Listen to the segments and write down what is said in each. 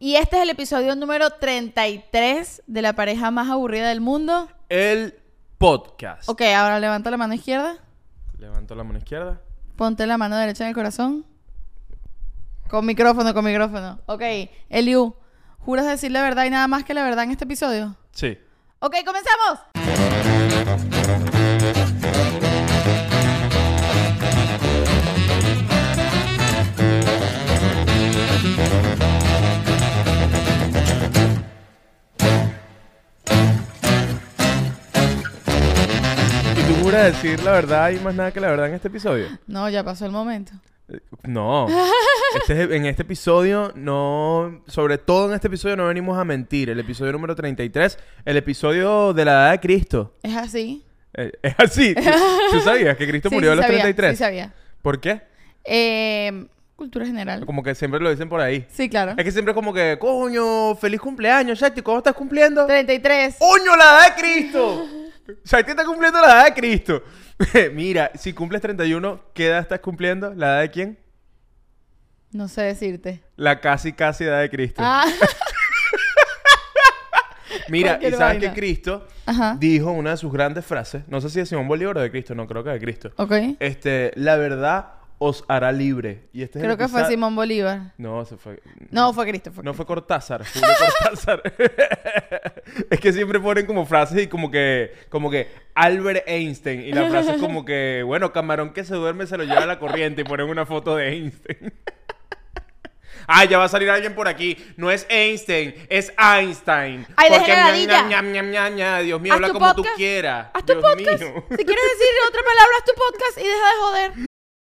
Y este es el episodio número 33 de la pareja más aburrida del mundo. El podcast. Ok, ahora levanta la mano izquierda. Levanto la mano izquierda. Ponte la mano derecha en el corazón. Con micrófono, con micrófono. Ok, Eliu, ¿juras decir la verdad y nada más que la verdad en este episodio? Sí. Ok, comenzamos. ¿Y tú juras decir la verdad y más nada que la verdad en este episodio? No, ya pasó el momento. Eh, No. Este es- en este episodio no... Sobre todo en este episodio no venimos a mentir. El episodio número 33. El episodio de la edad de Cristo. Es así. Eh, es así. ¿Tú, tú sabías que Cristo Sí, murió a sí los sabía, 33? Sí, sabía. ¿Por qué? Eh, cultura general. Como que siempre lo dicen por ahí. Sí, claro. Es que siempre es como que, coño, feliz cumpleaños, Shakti. ¿Cómo estás cumpliendo? 33. ¡Coño, la edad de Cristo! Shakti está cumpliendo la edad de Cristo. Mira, si cumples 31, ¿qué edad estás cumpliendo? ¿La edad de quién? No sé decirte. La casi, casi edad de Cristo. Ah, Mira, y sabes vaina. que Cristo ajá. dijo una de sus grandes frases, no sé si de Simón Bolívar o de Cristo, no creo que de Cristo. Ok. Este, la verdad os hará libre. Y este es Creo que fue Simón Bolívar. No, se fue. No, fue Cristo. Fue No fue Cortázar, es que siempre ponen como frases y como que, como que Albert Einstein. Y la frase es como que, bueno, camarón que se duerme se lo lleva a la corriente y ponen una foto de Einstein. Ah, ya va a salir alguien por aquí. No es Einstein, es Einstein. Ay, Porque ñam, ñam, ñam, ñam, Dios mío, habla como tú podcast. quieras. Haz tu Dios podcast. mío. Si quieres decir otra palabra, haz tu podcast y deja de joder.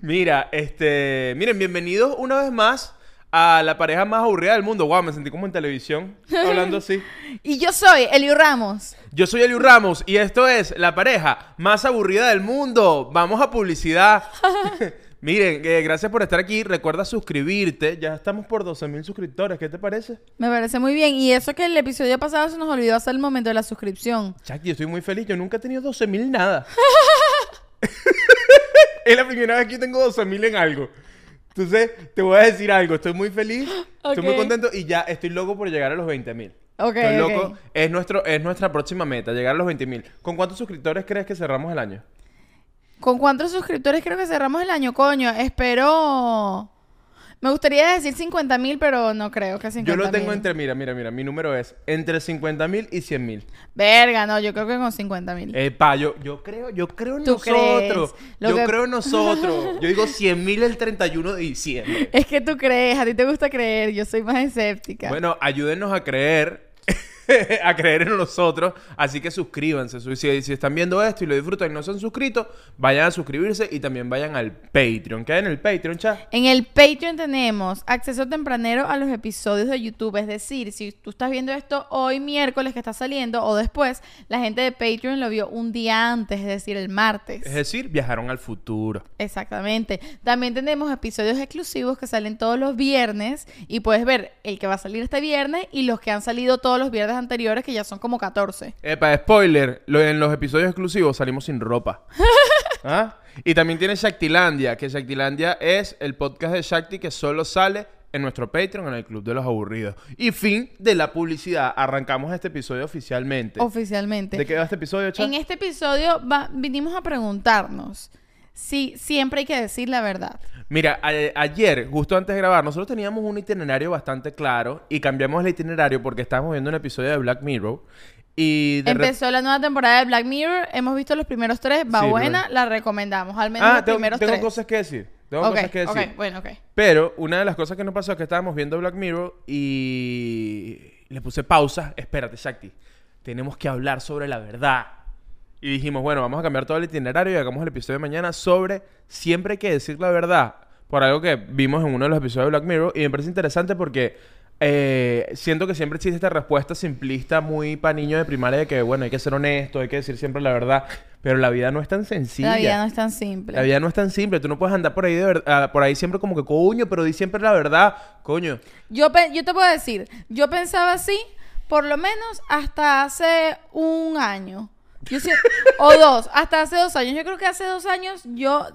Mira, este, miren, bienvenidos una vez más a la pareja más aburrida del mundo. Wow, me sentí como en televisión hablando así. Y yo soy Eliu Ramos. Yo soy Eliu Ramos y esto es la pareja más aburrida del mundo. Vamos a publicidad. Miren, eh, gracias por estar aquí. Recuerda suscribirte. Ya estamos por 12 mil suscriptores. ¿Qué te parece? Me parece muy bien. Y eso que el episodio pasado se nos olvidó hacer el momento de la suscripción. Chuck, yo estoy muy feliz. Yo nunca he tenido 12 mil nada. Es la primera vez que tengo 12 mil en algo. Entonces, te voy a decir algo. Estoy muy feliz. Estoy muy contento y ya estoy loco por llegar a los 20 mil. Ok, Estoy loco. Es, nuestro, es nuestra próxima meta, llegar a los 20 mil. ¿Con cuántos suscriptores crees que cerramos el año? ¿Con cuántos suscriptores creo que cerramos el año? Coño, espero... Me gustaría decir 50 mil, pero no creo que 50 Yo lo tengo entre, mira, mira, mira, mi número es entre 50 mil y 100 mil. Verga, no, yo creo que con 50 mil. Epa, yo, yo creo, yo creo en ¿Tú nosotros. crees? Lo Yo que- creo en nosotros. Yo digo 100 mil el 31 de diciembre. Es que tú crees, a ti te gusta creer, yo soy más escéptica. Bueno, ayúdenos a creer. a creer en nosotros. Así que suscríbanse. Su- Si, si están viendo esto y lo disfrutan y no se han suscrito, vayan a suscribirse y también vayan al Patreon. ¿Qué hay en el Patreon, chat? En el Patreon tenemos acceso tempranero a los episodios de YouTube. Es decir, si tú estás viendo esto hoy miércoles que está saliendo o después, la gente de Patreon lo vio un día antes, es decir, el martes. Es decir, viajaron al futuro. Exactamente. También tenemos episodios exclusivos que salen todos los viernes y puedes ver el que va a salir este viernes y los que han salido todos los viernes anteriores, que ya son como 14. Epa, spoiler, lo- en los episodios exclusivos salimos sin ropa. ¿Ah? Y también tiene Shaktilandia, que Shaktilandia es el podcast de Shakti que solo sale en nuestro Patreon, en el Club de los Aburridos. Y fin de la publicidad. Arrancamos este episodio oficialmente. Oficialmente. ¿De qué va este episodio, Chat? En este episodio va- vinimos a preguntarnos si siempre hay que decir la verdad. Mira, a- ayer, justo antes de grabar, nosotros teníamos un itinerario bastante claro y cambiamos el itinerario porque estábamos viendo un episodio de Black Mirror y Empezó la nueva temporada de Black Mirror, hemos visto los primeros tres, va Sí, buena, pero- la recomendamos, al menos Ah, los tengo, primeros tengo tres. cosas que decir. Tengo cosas que decir. bueno, ok. Pero una de las cosas que nos pasó es que estábamos viendo Black Mirror y le puse pausa. Espérate, Shakti. Tenemos que hablar sobre la verdad. Y dijimos, bueno, vamos a cambiar todo el itinerario y hagamos el episodio de mañana sobre siempre hay que decir la verdad. Por algo que vimos en uno de los episodios de Black Mirror. Y me parece interesante porque eh, siento que siempre existe esta respuesta simplista muy para niños de primaria de que, bueno, hay que ser honesto, hay que decir siempre la verdad. Pero la vida no es tan sencilla. La vida no es tan simple. La vida no es tan simple. Tú no puedes andar por ahí de ah, por ahí siempre como que coño, pero di siempre la verdad. Coño. Yo, pe- yo te puedo decir, yo pensaba así por lo menos hasta hace un año. Yo sí- o dos, hasta hace dos años. Yo creo que hace dos años yo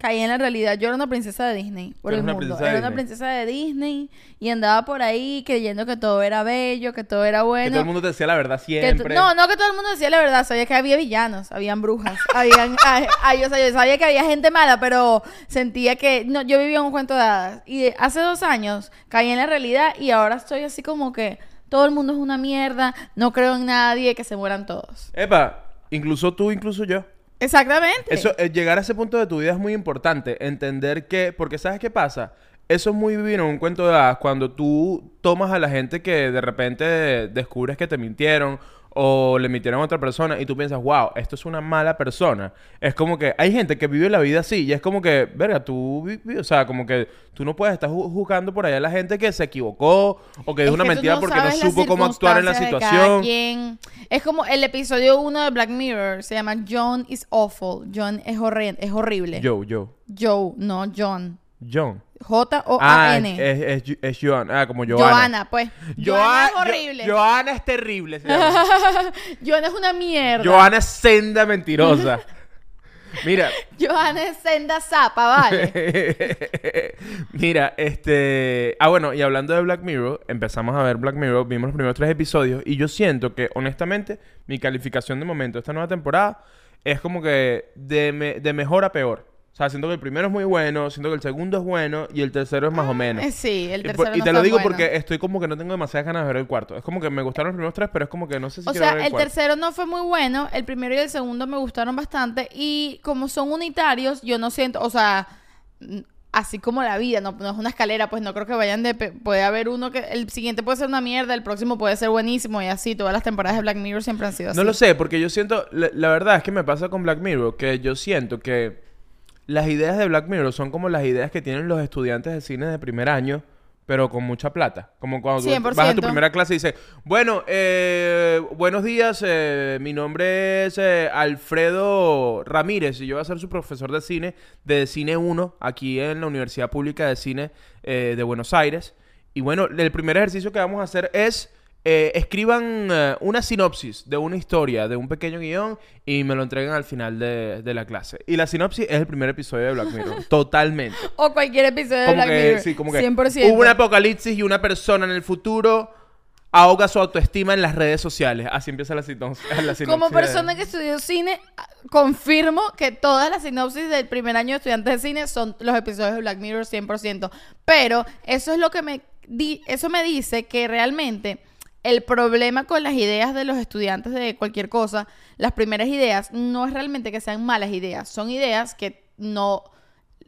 caí en la realidad. Yo era una princesa de Disney por el mundo. Era una princesa de Disney y andaba por ahí creyendo que todo era bello, que todo era bueno. Que todo el mundo te decía la verdad siempre. no, no que todo el mundo decía la verdad, sabía que había villanos, habían brujas, habían, ay, ay, o sea, yo sabía que había gente mala, pero sentía que no, yo vivía un cuento de hadas. Y hace dos años caí en la realidad y ahora estoy así como que todo el mundo es una mierda, no creo en nadie, que se mueran todos. Epa, incluso tú, incluso yo. Exactamente. Eso, eh, llegar a ese punto de tu vida es muy importante. Entender que, porque ¿sabes qué pasa? Eso es muy vivir en un cuento de hadas cuando tú tomas a la gente que de repente descubres que te mintieron o le mintieron a otra persona y tú piensas, wow, esto es una mala persona. Es como que hay gente que vive la vida así y es como que, verga, tú, o sea, como que tú no puedes estar ju- juzgando por allá a la gente que se equivocó o que dijo una que mentira no porque no supo cómo actuar en la situación. Es como el episodio 1 de Black Mirror, se llama John is awful. John es, horri- es horrible. Joe, Joe. Joe, no John. John. Ah, J-O-A-N. es, es, es Joan. Ah, como Joana. Joana, pues. Joana es Jo- horrible. Joana es terrible. se llama. Joana es una mierda. Joana es senda mentirosa. Mira, Joana es senda zapa, vale. mira, este... Ah, bueno, y hablando de Black Mirror, empezamos a ver Black Mirror, vimos los primeros tres episodios y yo siento que, honestamente, mi calificación de momento de esta nueva temporada es como que de, me- de mejor a peor. O sea, siento que el primero es muy bueno, siento que el segundo es bueno y el tercero es más o menos. Eh, sí, el Y por- tercero Y no te lo tan digo bueno. porque estoy como que no tengo demasiadas ganas de ver el cuarto. Es como que me gustaron los primeros tres, pero es como que no sé si O quiero sea, ver el, el cuarto. tercero no fue muy bueno, el primero y el segundo me gustaron bastante y como son unitarios, yo no siento, o sea, mm, así como la vida, no, no es una escalera, pues no creo que vayan de... pe- Puede haber uno que el siguiente puede ser una mierda, el próximo puede ser buenísimo y así, todas las temporadas de Black Mirror siempre han sido así. No lo sé, porque yo siento, la, la verdad es que me pasa con Black Mirror, que yo siento que las ideas de Black Mirror son como las ideas que tienen los estudiantes de cine de primer año, pero con mucha plata. Como cuando tú 100%. vas a tu primera clase y dices, bueno, eh, buenos días, eh, mi nombre es eh, Alfredo Ramírez y yo voy a ser su profesor de cine, de Cine 1, aquí en la Universidad Pública de Cine eh, de Buenos Aires. Y bueno, el primer ejercicio que vamos a hacer es eh, escriban eh, una sinopsis de una historia, de un pequeño guion y me lo entreguen al final de, de la clase. Y la sinopsis es el primer episodio de Black Mirror. Totalmente. O cualquier episodio de Como Black que, Mirror. sí, como que 100%. hubo un apocalipsis y una persona en el futuro ahoga su autoestima en las redes sociales. Así empieza la, sino- la sinopsis. Como de- persona que estudió cine, confirmo que todas las sinopsis del primer año de estudiantes de cine son los episodios de Black Mirror 100%. Pero eso es lo que me di eso me dice que realmente el problema con las ideas de los estudiantes de cualquier cosa, las primeras ideas, no es realmente que sean malas ideas, son ideas que no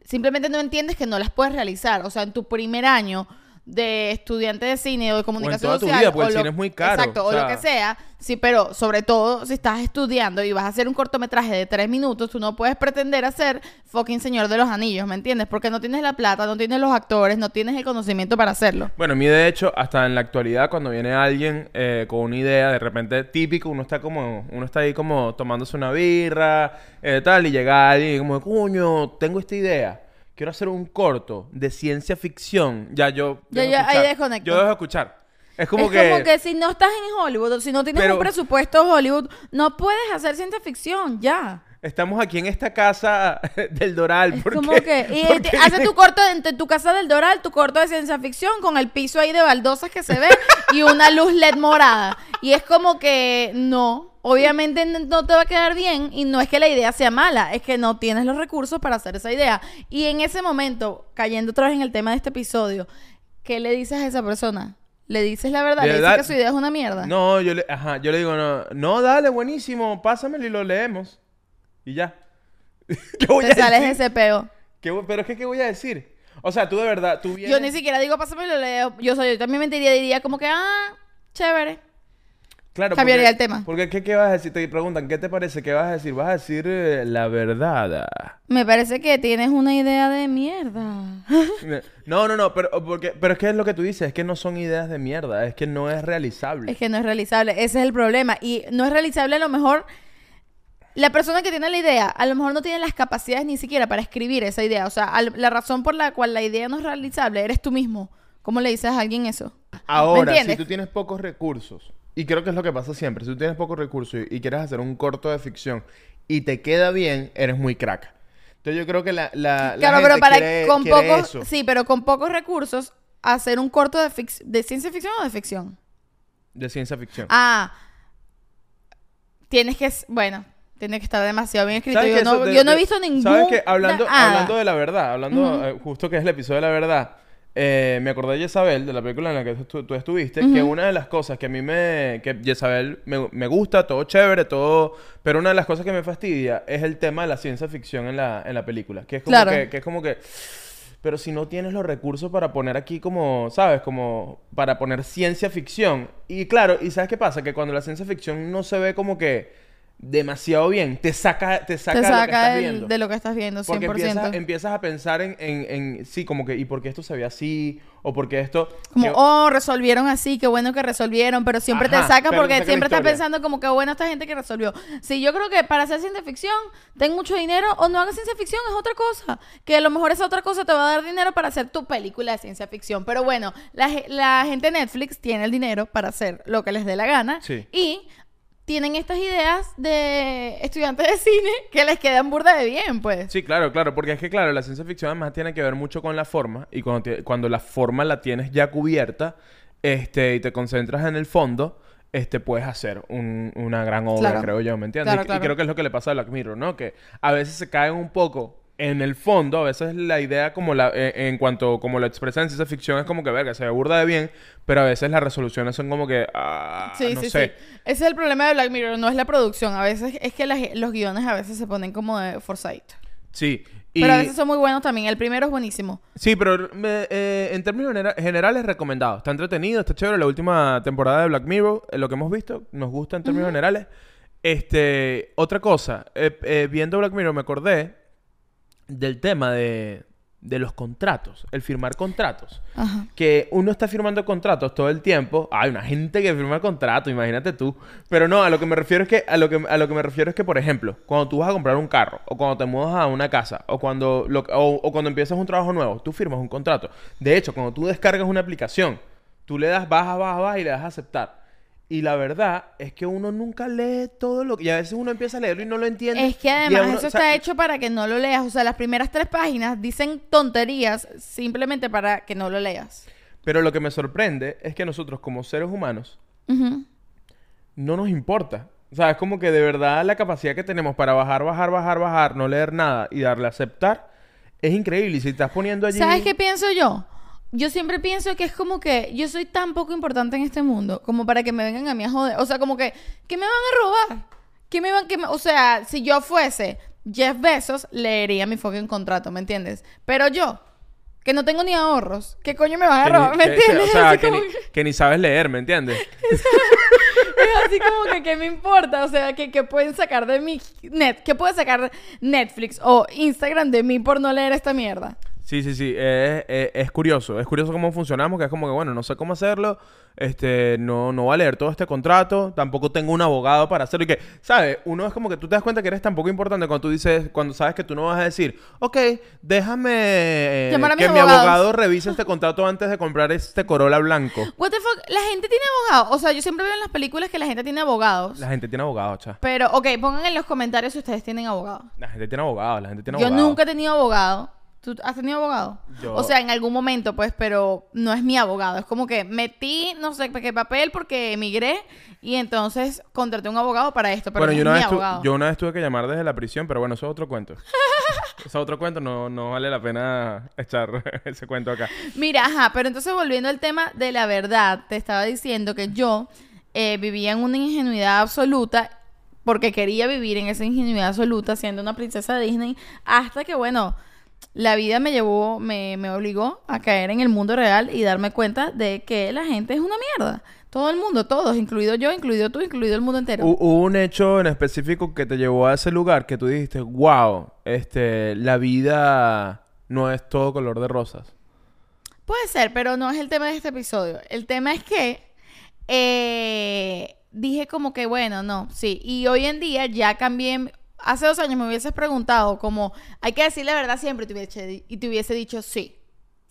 simplemente no entiendes que no las puedes realizar. O sea, en tu primer año de estudiante de cine o de comunicación toda tu social, vida, porque o el lo- cine es muy caro, Exacto, o o, lo que sea. Sí, pero sobre todo si estás estudiando y vas a hacer un cortometraje de tres minutos, tú no puedes pretender hacer fucking Señor de los Anillos, ¿me entiendes? Porque no tienes la plata, no tienes los actores, no tienes el conocimiento para hacerlo. Bueno, a mí de hecho, hasta en la actualidad, cuando viene alguien eh, con una idea, de repente típico, uno está como, uno está ahí como tomándose una birra, eh, tal, y llega alguien y como, coño, tengo esta idea. Quiero hacer un corto de ciencia ficción. Ya yo. Ya, dejo ya, ahí desconecto. Yo dejo de escuchar. Es como es que. como que si no estás en Hollywood, o si no tienes Pero- un presupuesto Hollywood, no puedes hacer ciencia ficción, ya. Estamos aquí en esta casa del Doral. Es ¿por como que. Y Porque- te- hace tu corto en tu casa del Doral, tu corto de ciencia ficción, con el piso ahí de baldosas que se ve y una luz LED morada. Y es como que no. Obviamente no te va a quedar bien y no es que la idea sea mala, es que no tienes los recursos para hacer esa idea. Y en ese momento, cayendo otra vez en el tema de este episodio, ¿qué le dices a esa persona? ¿Le dices la verdad? ¿Le dices que su idea es una mierda? No, yo le, ajá, yo le digo, no, no, dale, buenísimo, pásamelo y lo leemos. Y ya. ¿Qué voy Te a sales de decir? ese peo. ¿Qué voy- pero es que, ¿qué voy a decir? O sea, tú de verdad, tú vienes... Yo ni siquiera digo, pásame y lo leo. Yo, soy, yo también mentiría, diría como que, ah, chévere. Claro, Cambiaría porque- el tema. Porque ¿qué, qué vas a decir? Te preguntan, ¿qué te parece? ¿Qué vas a decir? Vas a decir eh, la verdad. Me parece que tienes una idea de mierda. No, no, no, pero, porque, pero es que es lo que tú dices, es que no son ideas de mierda, es que no es realizable. Es que no es realizable, ese es el problema. Y no es realizable a lo mejor... La persona que tiene la idea, a lo mejor no tiene las capacidades ni siquiera para escribir esa idea. O sea, al- la razón por la cual la idea no es realizable eres tú mismo. ¿Cómo le dices a alguien eso? Ahora, si tú tienes pocos recursos, y creo que es lo que pasa siempre, si tú tienes pocos recursos y, y quieres hacer un corto de ficción y te queda bien, eres muy crack. Entonces yo creo que la, la, la Claro, gente pero para quiere- con quiere pocos, eso. sí, pero con pocos recursos hacer un corto de, fic- de ciencia ficción o de ficción. de ciencia ficción. Ah, tienes que, bueno, tiene que estar demasiado bien escrito. ¿Sabes Yo no, de- yo no he visto ningún. ¿Sabes que hablando, nada. hablando de la verdad, hablando eh, justo que es el episodio de la verdad, eh, me acordé de Jezabel, de la película en la que tú, tú estuviste, que una de las cosas que a mí me... que Jezabel me, me gusta, todo chévere, todo... Pero una de las cosas que me fastidia es el tema de la ciencia ficción en la, en la película. Que es como Claro. que, que es como que... Pero si no tienes los recursos para poner aquí como, ¿sabes? Como para poner ciencia ficción. Y claro, ¿y sabes qué pasa? Que cuando la ciencia ficción no se ve como que demasiado bien, te saca, te saca, Te de lo que saca estás del- viendo. de lo que estás viendo, 100%. Porque empiezas, empiezas a pensar en, en, en- sí, como que, ¿y por qué esto se ve así? O por qué esto... Como, que- oh, resolvieron así, qué bueno que resolvieron, pero siempre Ajá, te saca te porque saca siempre estás pensando como que bueno esta gente que resolvió. Sí, yo creo que para hacer ciencia ficción, ten mucho dinero o no hagas ciencia ficción, es otra cosa. Que a lo mejor esa otra cosa te va a dar dinero para hacer tu película de ciencia ficción. Pero bueno, la, la gente de Netflix tiene el dinero para hacer lo que les dé la gana. Sí. Y tienen estas ideas de estudiantes de cine que les quedan burda de bien, pues. Sí, claro, claro, porque es que, claro, la ciencia ficción además tiene que ver mucho con la forma, y cuando, te- cuando la forma la tienes ya cubierta, este, y te concentras en el fondo, este, puedes hacer un- una gran obra, Claro. creo yo, ¿me entiendes? Claro, Y- y, creo que es lo que le pasa a Black Mirror, ¿no? Que a veces se caen un poco en el fondo, a veces la idea como la, eh, en cuanto como lo expresa en ciencia ficción es como que, verga, se ve burda de bien, pero a veces las resoluciones son como que, ah, Sí, no sí, sé. sí. Ese es el problema de Black Mirror, no es la producción. A veces es que las- los guiones a veces se ponen como de foresight. Sí. Y... Pero a veces son muy buenos también. El primero es buenísimo. Sí, pero me- eh, en términos genera- generales recomendado. Está entretenido, está chévere. La última temporada de Black Mirror, eh, lo que hemos visto, nos gusta en términos generales. Este, otra cosa, eh, viendo Black Mirror me acordé del tema de, de los contratos, el firmar contratos. Ajá. Que uno está firmando contratos todo el tiempo. Hay una gente que firma contratos, imagínate tú. Pero no, a lo que me refiero es que a lo que, a lo que me refiero es que, por ejemplo, cuando tú vas a comprar un carro, o cuando te mudas a una casa, o cuando lo- o, o cuando empiezas un trabajo nuevo, tú firmas un contrato. De hecho, cuando tú descargas una aplicación, tú le das baja, baja, baja y le das a aceptar. Y la verdad es que uno nunca lee todo lo que... Y a veces uno empieza a leerlo y no lo entiende. Es que además uno- eso o sea, está hecho para que no lo leas. O sea, las primeras tres páginas dicen tonterías simplemente para que no lo leas. Pero lo que me sorprende es que nosotros como seres humanos no nos importa. O sea, es como que de verdad la capacidad que tenemos para bajar, bajar, bajar, bajar, no leer nada y darle a aceptar es increíble. Y si estás poniendo allí... ¿Sabes qué pienso yo? Yo siempre pienso que es como que yo soy tan poco importante en este mundo como para que me vengan a mí a joder. O sea, como que, ¿qué me van a robar? ¿Qué me van que O sea, si yo fuese Jeff Bezos, leería mi fucking contrato, ¿me entiendes? Pero yo, que no tengo ni ahorros, ¿qué coño me van a que ni- robar? ¿Me que- entiendes? O sea, que como ni, que- que ni sabes leer, ¿me entiendes? es así como que, ¿qué me importa? O sea, que, que pueden sacar de mi net, ¿qué puede sacar Netflix o Instagram de mí por no leer esta mierda? Sí, sí, sí. Es, curioso. Es curioso cómo funcionamos, que es como que, bueno, no sé cómo hacerlo. Este, no, no voy a leer todo este contrato. Tampoco tengo un abogado para hacerlo. Y que, ¿sabes? Uno es como que tú te das cuenta que eres tan poco importante cuando tú dices, cuando sabes que tú no vas a decir, ok, déjame eh, que mi abogados". abogado revise este contrato antes de comprar este Corolla blanco. What the fuck? La gente tiene abogados. O sea, yo siempre veo en las películas que la gente tiene abogados. La gente tiene abogado, cha. Pero, ok, pongan en los comentarios si ustedes tienen abogado. La gente tiene abogado, la gente tiene Yo abogado. nunca he tenido abogado. ¿Tú has tenido abogado? Yo- O sea, en algún momento, pues, pero no es mi abogado. Es como que metí, no sé qué papel porque emigré y entonces contraté un abogado para esto, pero bueno, no yo es una, mi vez abogado. yo una vez tuve que llamar desde la prisión, pero bueno, eso es otro cuento. eso es otro cuento, no, no vale la pena echar ese cuento acá. Mira, ajá, pero entonces volviendo al tema de la verdad, te estaba diciendo que yo eh, vivía en una ingenuidad absoluta porque quería vivir en esa ingenuidad absoluta siendo una princesa de Disney hasta que, bueno, la vida me llevó, me, me obligó a caer en el mundo real y darme cuenta de que la gente es una mierda. Todo el mundo, todos, incluido yo, incluido tú, incluido el mundo entero. Hu- Hubo un hecho en específico que te llevó a ese lugar que tú dijiste, wow, este, la vida no es todo color de rosas. Puede ser, pero no es el tema de este episodio. El tema es que eh, dije como que, bueno, no, sí. Y hoy en día ya cambié. Hace dos años me hubieses preguntado como, hay que decir la verdad siempre y te hubiese, y te hubiese dicho sí.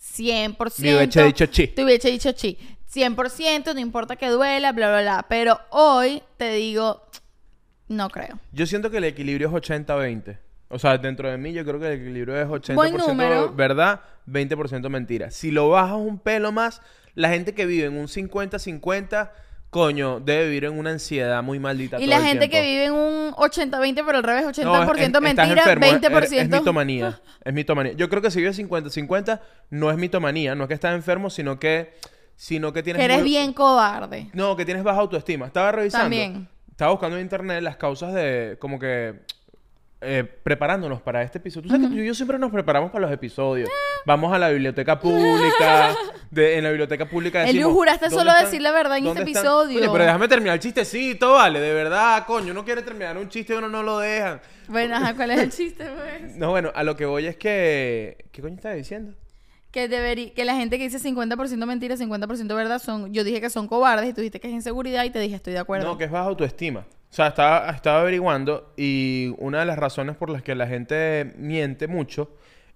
100%. Me hubiese dicho sí. Te hubiese dicho sí. 100%, no importa que duela, bla, bla, bla. Pero hoy te digo, no creo. Yo siento que el equilibrio es 80-20. O sea, dentro de mí yo creo que el equilibrio es 80% Buen número. verdad, 20% mentira. Si lo bajas un pelo más, la gente que vive en un 50-50, coño, debe vivir en una ansiedad muy maldita Y todo la el gente que vive en un 80-20, pero al revés, 80% No, es- es- mentira, enfermo, es- 20%. Es, mitomanía. Es mitomanía. Yo creo que si vives 50-50, no es mitomanía. No es que estás enfermo, sino que... Sino que tienes... que eres muy- bien cobarde. No, que tienes baja autoestima. Estaba revisando. También. Estaba buscando en internet las causas de... Como que... eh, preparándonos para este episodio. Tú sabes que tú y yo siempre nos preparamos para los episodios. Vamos a la biblioteca pública. de- en la biblioteca pública Eliu, decimos... juraste ¿dónde solo están- decir la verdad en este están? episodio. Oye, pero déjame terminar el chistecito, vale. De verdad, coño. Uno quiere terminar un chiste y uno no lo dejan. Bueno, ajá, ¿cuál es el chiste, pues? No, bueno, a lo que voy es que... ¿Qué coño estaba diciendo? Que, deberí- que la gente que dice 50% mentira, 50% verdad, son... Yo dije que son cobardes y tú dijiste que es inseguridad y te dije estoy de acuerdo. No, que es baja autoestima. O sea, estaba, estaba averiguando y una de las razones por las que la gente miente mucho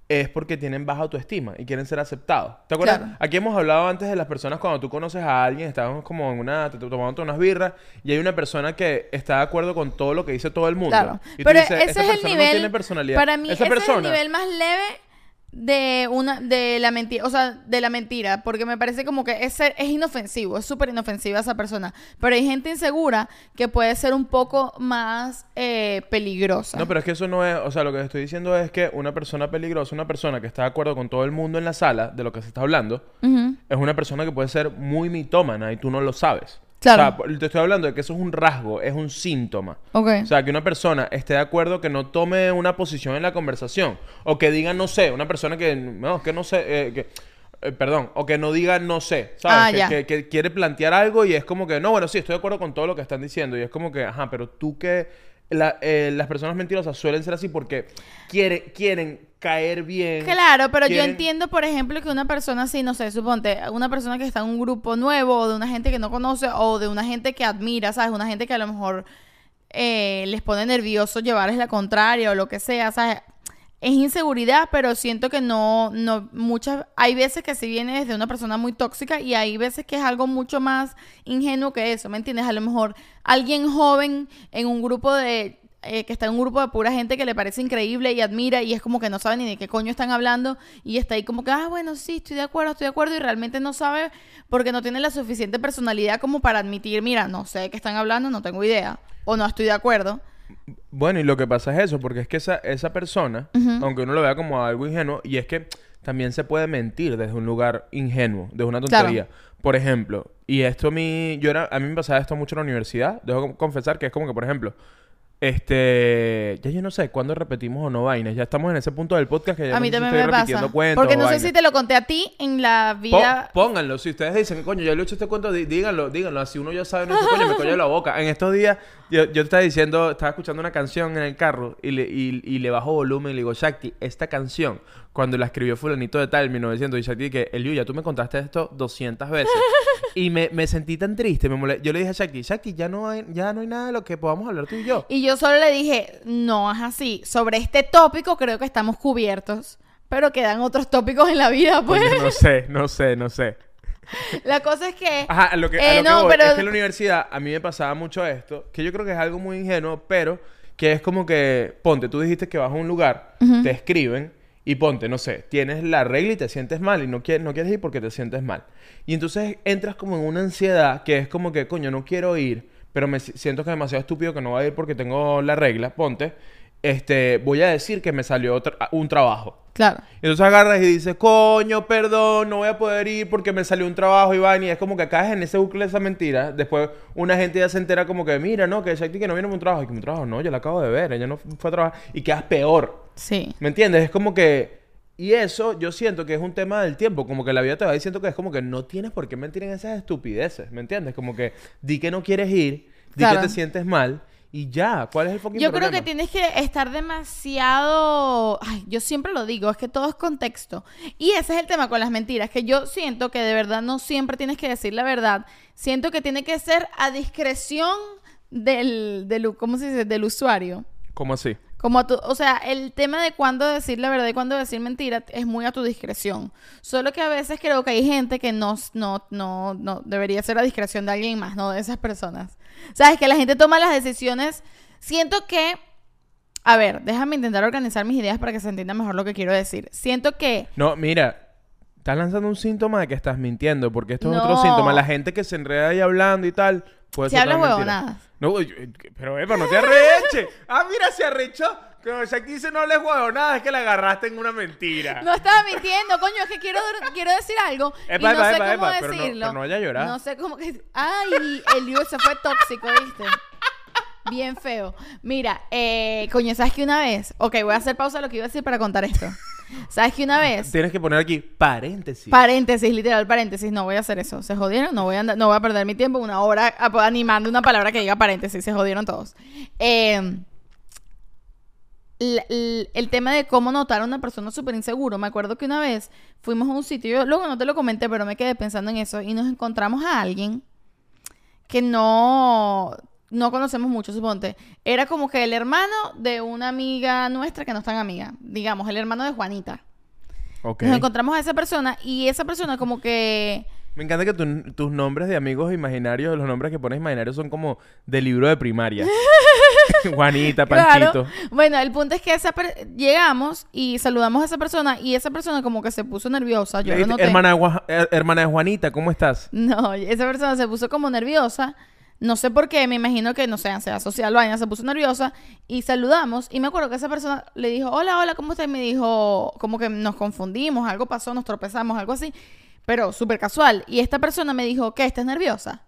es porque tienen baja autoestima y quieren ser aceptados. ¿Te acuerdas? Claro. Aquí hemos hablado antes de las personas cuando tú conoces a alguien, estábamos como en una, te- tomando unas birras y hay una persona que está de acuerdo con todo lo que dice todo el mundo. Claro. Y tú Pero dices, ese "Esta es el nivel... no tiene personalidad. Para mí, ese persona, es el nivel más leve de una de la mentira, o sea, de la mentira, porque me parece como que es, ser- es inofensivo, es súper inofensiva esa persona, pero hay gente insegura que puede ser un poco más eh, peligrosa. No, pero es que eso no es, o sea, lo que estoy diciendo es que una persona peligrosa, una persona que está de acuerdo con todo el mundo en la sala de lo que se está hablando, es una persona que puede ser muy mitómana y tú no lo sabes. Claro. O sea, te estoy hablando de que eso es un rasgo, es un síntoma. Ok. O sea, que una persona esté de acuerdo que no tome una posición en la conversación. O que diga no sé. Una persona que, no, que no sé, eh, que, eh, perdón, o que no diga no sé. ¿Sabes? Ah, que, ya. que- que quiere plantear algo y es como que, no, bueno, sí, estoy de acuerdo con todo lo que están diciendo. Y es como que, ajá, pero tú que... la- eh, las personas mentirosas suelen ser así porque quiere, quieren caer bien. Claro, pero yo entiendo, por ejemplo, que una persona así, no sé, suponte, una persona que está en un grupo nuevo, o de una gente que no conoce, o de una gente que admira, ¿sabes? Una gente que a lo mejor eh, les pone nervioso llevarles la contraria o lo que sea, ¿sabes? Es inseguridad, pero siento que no, no, muchas, hay veces que sí viene desde una persona muy tóxica y hay veces que es algo mucho más ingenuo que eso, ¿me entiendes? A lo mejor alguien joven en un grupo de, eh, que está en un grupo de pura gente que le parece increíble y admira y es como que no sabe ni de qué coño están hablando y está ahí como que, ah, bueno, sí, estoy de acuerdo, estoy de acuerdo y realmente no sabe porque no tiene la suficiente personalidad como para admitir, mira, no sé de qué están hablando, no tengo idea o no estoy de acuerdo. Bueno, y lo que pasa es eso, porque es que esa, esa persona, aunque uno lo vea como algo ingenuo, y es que también se puede mentir desde un lugar ingenuo, desde una Claro. tontería. Por ejemplo, y esto a mí, yo era, a mí me pasaba esto mucho en la universidad, debo confesar que es como que, por ejemplo, este, ya yo no sé cuándo repetimos o no vainas, ya estamos en ese punto del podcast que ya a mí no sé si también estoy me pasa. repitiendo cuentos Porque o no sé vainas. si te lo conté a ti en la Po- vida. pónganlo, si ustedes dicen, coño, ya le he hecho este cuento, di- díganlo, díganlo, así uno ya sabe, no sé, coño, me coño la boca. En estos días, yo, yo estaba diciendo, estaba escuchando una canción en el carro y le, y, y le bajo volumen y le digo, Shakti, esta canción, cuando la escribió fulanito de tal, en 1900, y Shakti que, Eliu, ya tú me contaste esto 200 veces. y me, me sentí tan triste, me mole- Yo le dije a Shakti, Shakti, ya no, hay, ya no hay nada de lo que podamos hablar tú y yo. Y yo solo le dije, no es así. Sobre este tópico creo que estamos cubiertos. Pero quedan otros tópicos en la vida, pues. Coño, no sé, no sé, no sé. La cosa es que. Ajá, a lo que, a Eh, lo que no, voy pero- es que en la universidad a mí me pasaba mucho esto, que yo creo que es algo muy ingenuo, pero que es como que, ponte, tú dijiste que vas a un lugar, te escriben y ponte, no sé, tienes la regla y te sientes mal y no quieres, no quieres ir porque te sientes mal. Y entonces entras como en una ansiedad que es como que, coño, no quiero ir, pero me si- siento que es demasiado estúpido que no voy a ir porque tengo la regla, ponte, este, voy a decir que me salió tra- un trabajo. Claro. Entonces agarras y dices, coño, perdón, no voy a poder ir porque me salió un trabajo, Iván. Y es como que caes en ese bucle de esa mentira. Después una gente ya se entera como que, mira, no, que Shakti que no viene a un trabajo. Y que un trabajo, no, yo la acabo de ver, ella no fue a trabajar. Y quedas peor. Sí. ¿Me entiendes? Es como que Y eso yo siento que es un tema del tiempo, como que la vida te va diciendo que es como que no tienes por qué mentir en esas estupideces, ¿me entiendes? Como que di que no quieres ir, di Claro. que te sientes mal y ya, ¿cuál es el fucking Yo creo que tienes que estar demasiado. Ay, yo siempre lo digo, es que todo es contexto. Y ese es el tema con las mentiras, que yo siento que de verdad no siempre tienes que decir la verdad. Siento que tiene que ser a discreción del, del, ¿cómo se dice? del usuario. ¿Cómo así? Como a tu- o sea, el tema de cuándo decir la verdad y cuándo decir mentira es muy a tu discreción. Solo que a veces creo que hay gente que no, no, no, no debería ser a discreción de alguien más, no de esas personas. Sabes que la gente toma las decisiones. Siento que, a ver, déjame intentar organizar mis ideas para que se entienda mejor lo que quiero decir. Siento que No, mira, estás lanzando un síntoma de que estás mintiendo, porque esto es No. otro síntoma. La gente que se enreda ahí hablando y tal, puede Si hablas huevonadas. No, yo- pero Epa, no te arreche. ah, mira, se arrechó. Como si aquí dice no hables huevonadas, es que la agarraste en una mentira. no estaba mintiendo, coño, es que quiero, quiero decir algo y Epa, no epa, sé epa, cómo epa, pero no- decirlo. pero no vaya a llorar. No sé cómo que... Ay, el lío se fue tóxico, ¿viste? Bien feo. Mira, eh, coño, ¿sabes que una vez? Ok, voy a hacer pausa lo que iba a decir para contar esto. ¿Sabes que una vez? Tienes que poner aquí paréntesis. Paréntesis, literal, paréntesis. No voy a hacer eso. ¿Se jodieron? No voy a, andar- no voy a perder mi tiempo una hora animando una palabra que diga paréntesis. Se jodieron todos. Eh, el tema de cómo notar a una persona súper inseguro. Me acuerdo que una vez fuimos a un sitio, yo luego no te lo comenté, pero me quedé pensando en eso, y nos encontramos a alguien que no, no conocemos mucho, suponte. Era como que el hermano de una amiga nuestra que no es tan amiga, digamos, el hermano de Juanita. Ok. Nos encontramos a esa persona y esa persona como que... Me encanta que tu- tus nombres de amigos imaginarios, los nombres que pones imaginarios son como de libro de primaria. Juanita, Panchito. Claro. Bueno, el punto es que esa per- llegamos y saludamos a esa persona y esa persona como que se puso nerviosa. Yo Le lo dijiste, noté. hermana, her- hermana de Juanita, ¿cómo estás? No, esa persona se puso como nerviosa. No sé por qué, me imagino que, no sé, ansiedad social, vaina, se puso nerviosa y saludamos. Y me acuerdo que esa persona le dijo, hola, hola, ¿cómo estás? Y me dijo, como que nos confundimos, algo pasó, nos tropezamos, algo así. Pero súper casual. Y esta persona me dijo, ¿qué? ¿Estás nerviosa?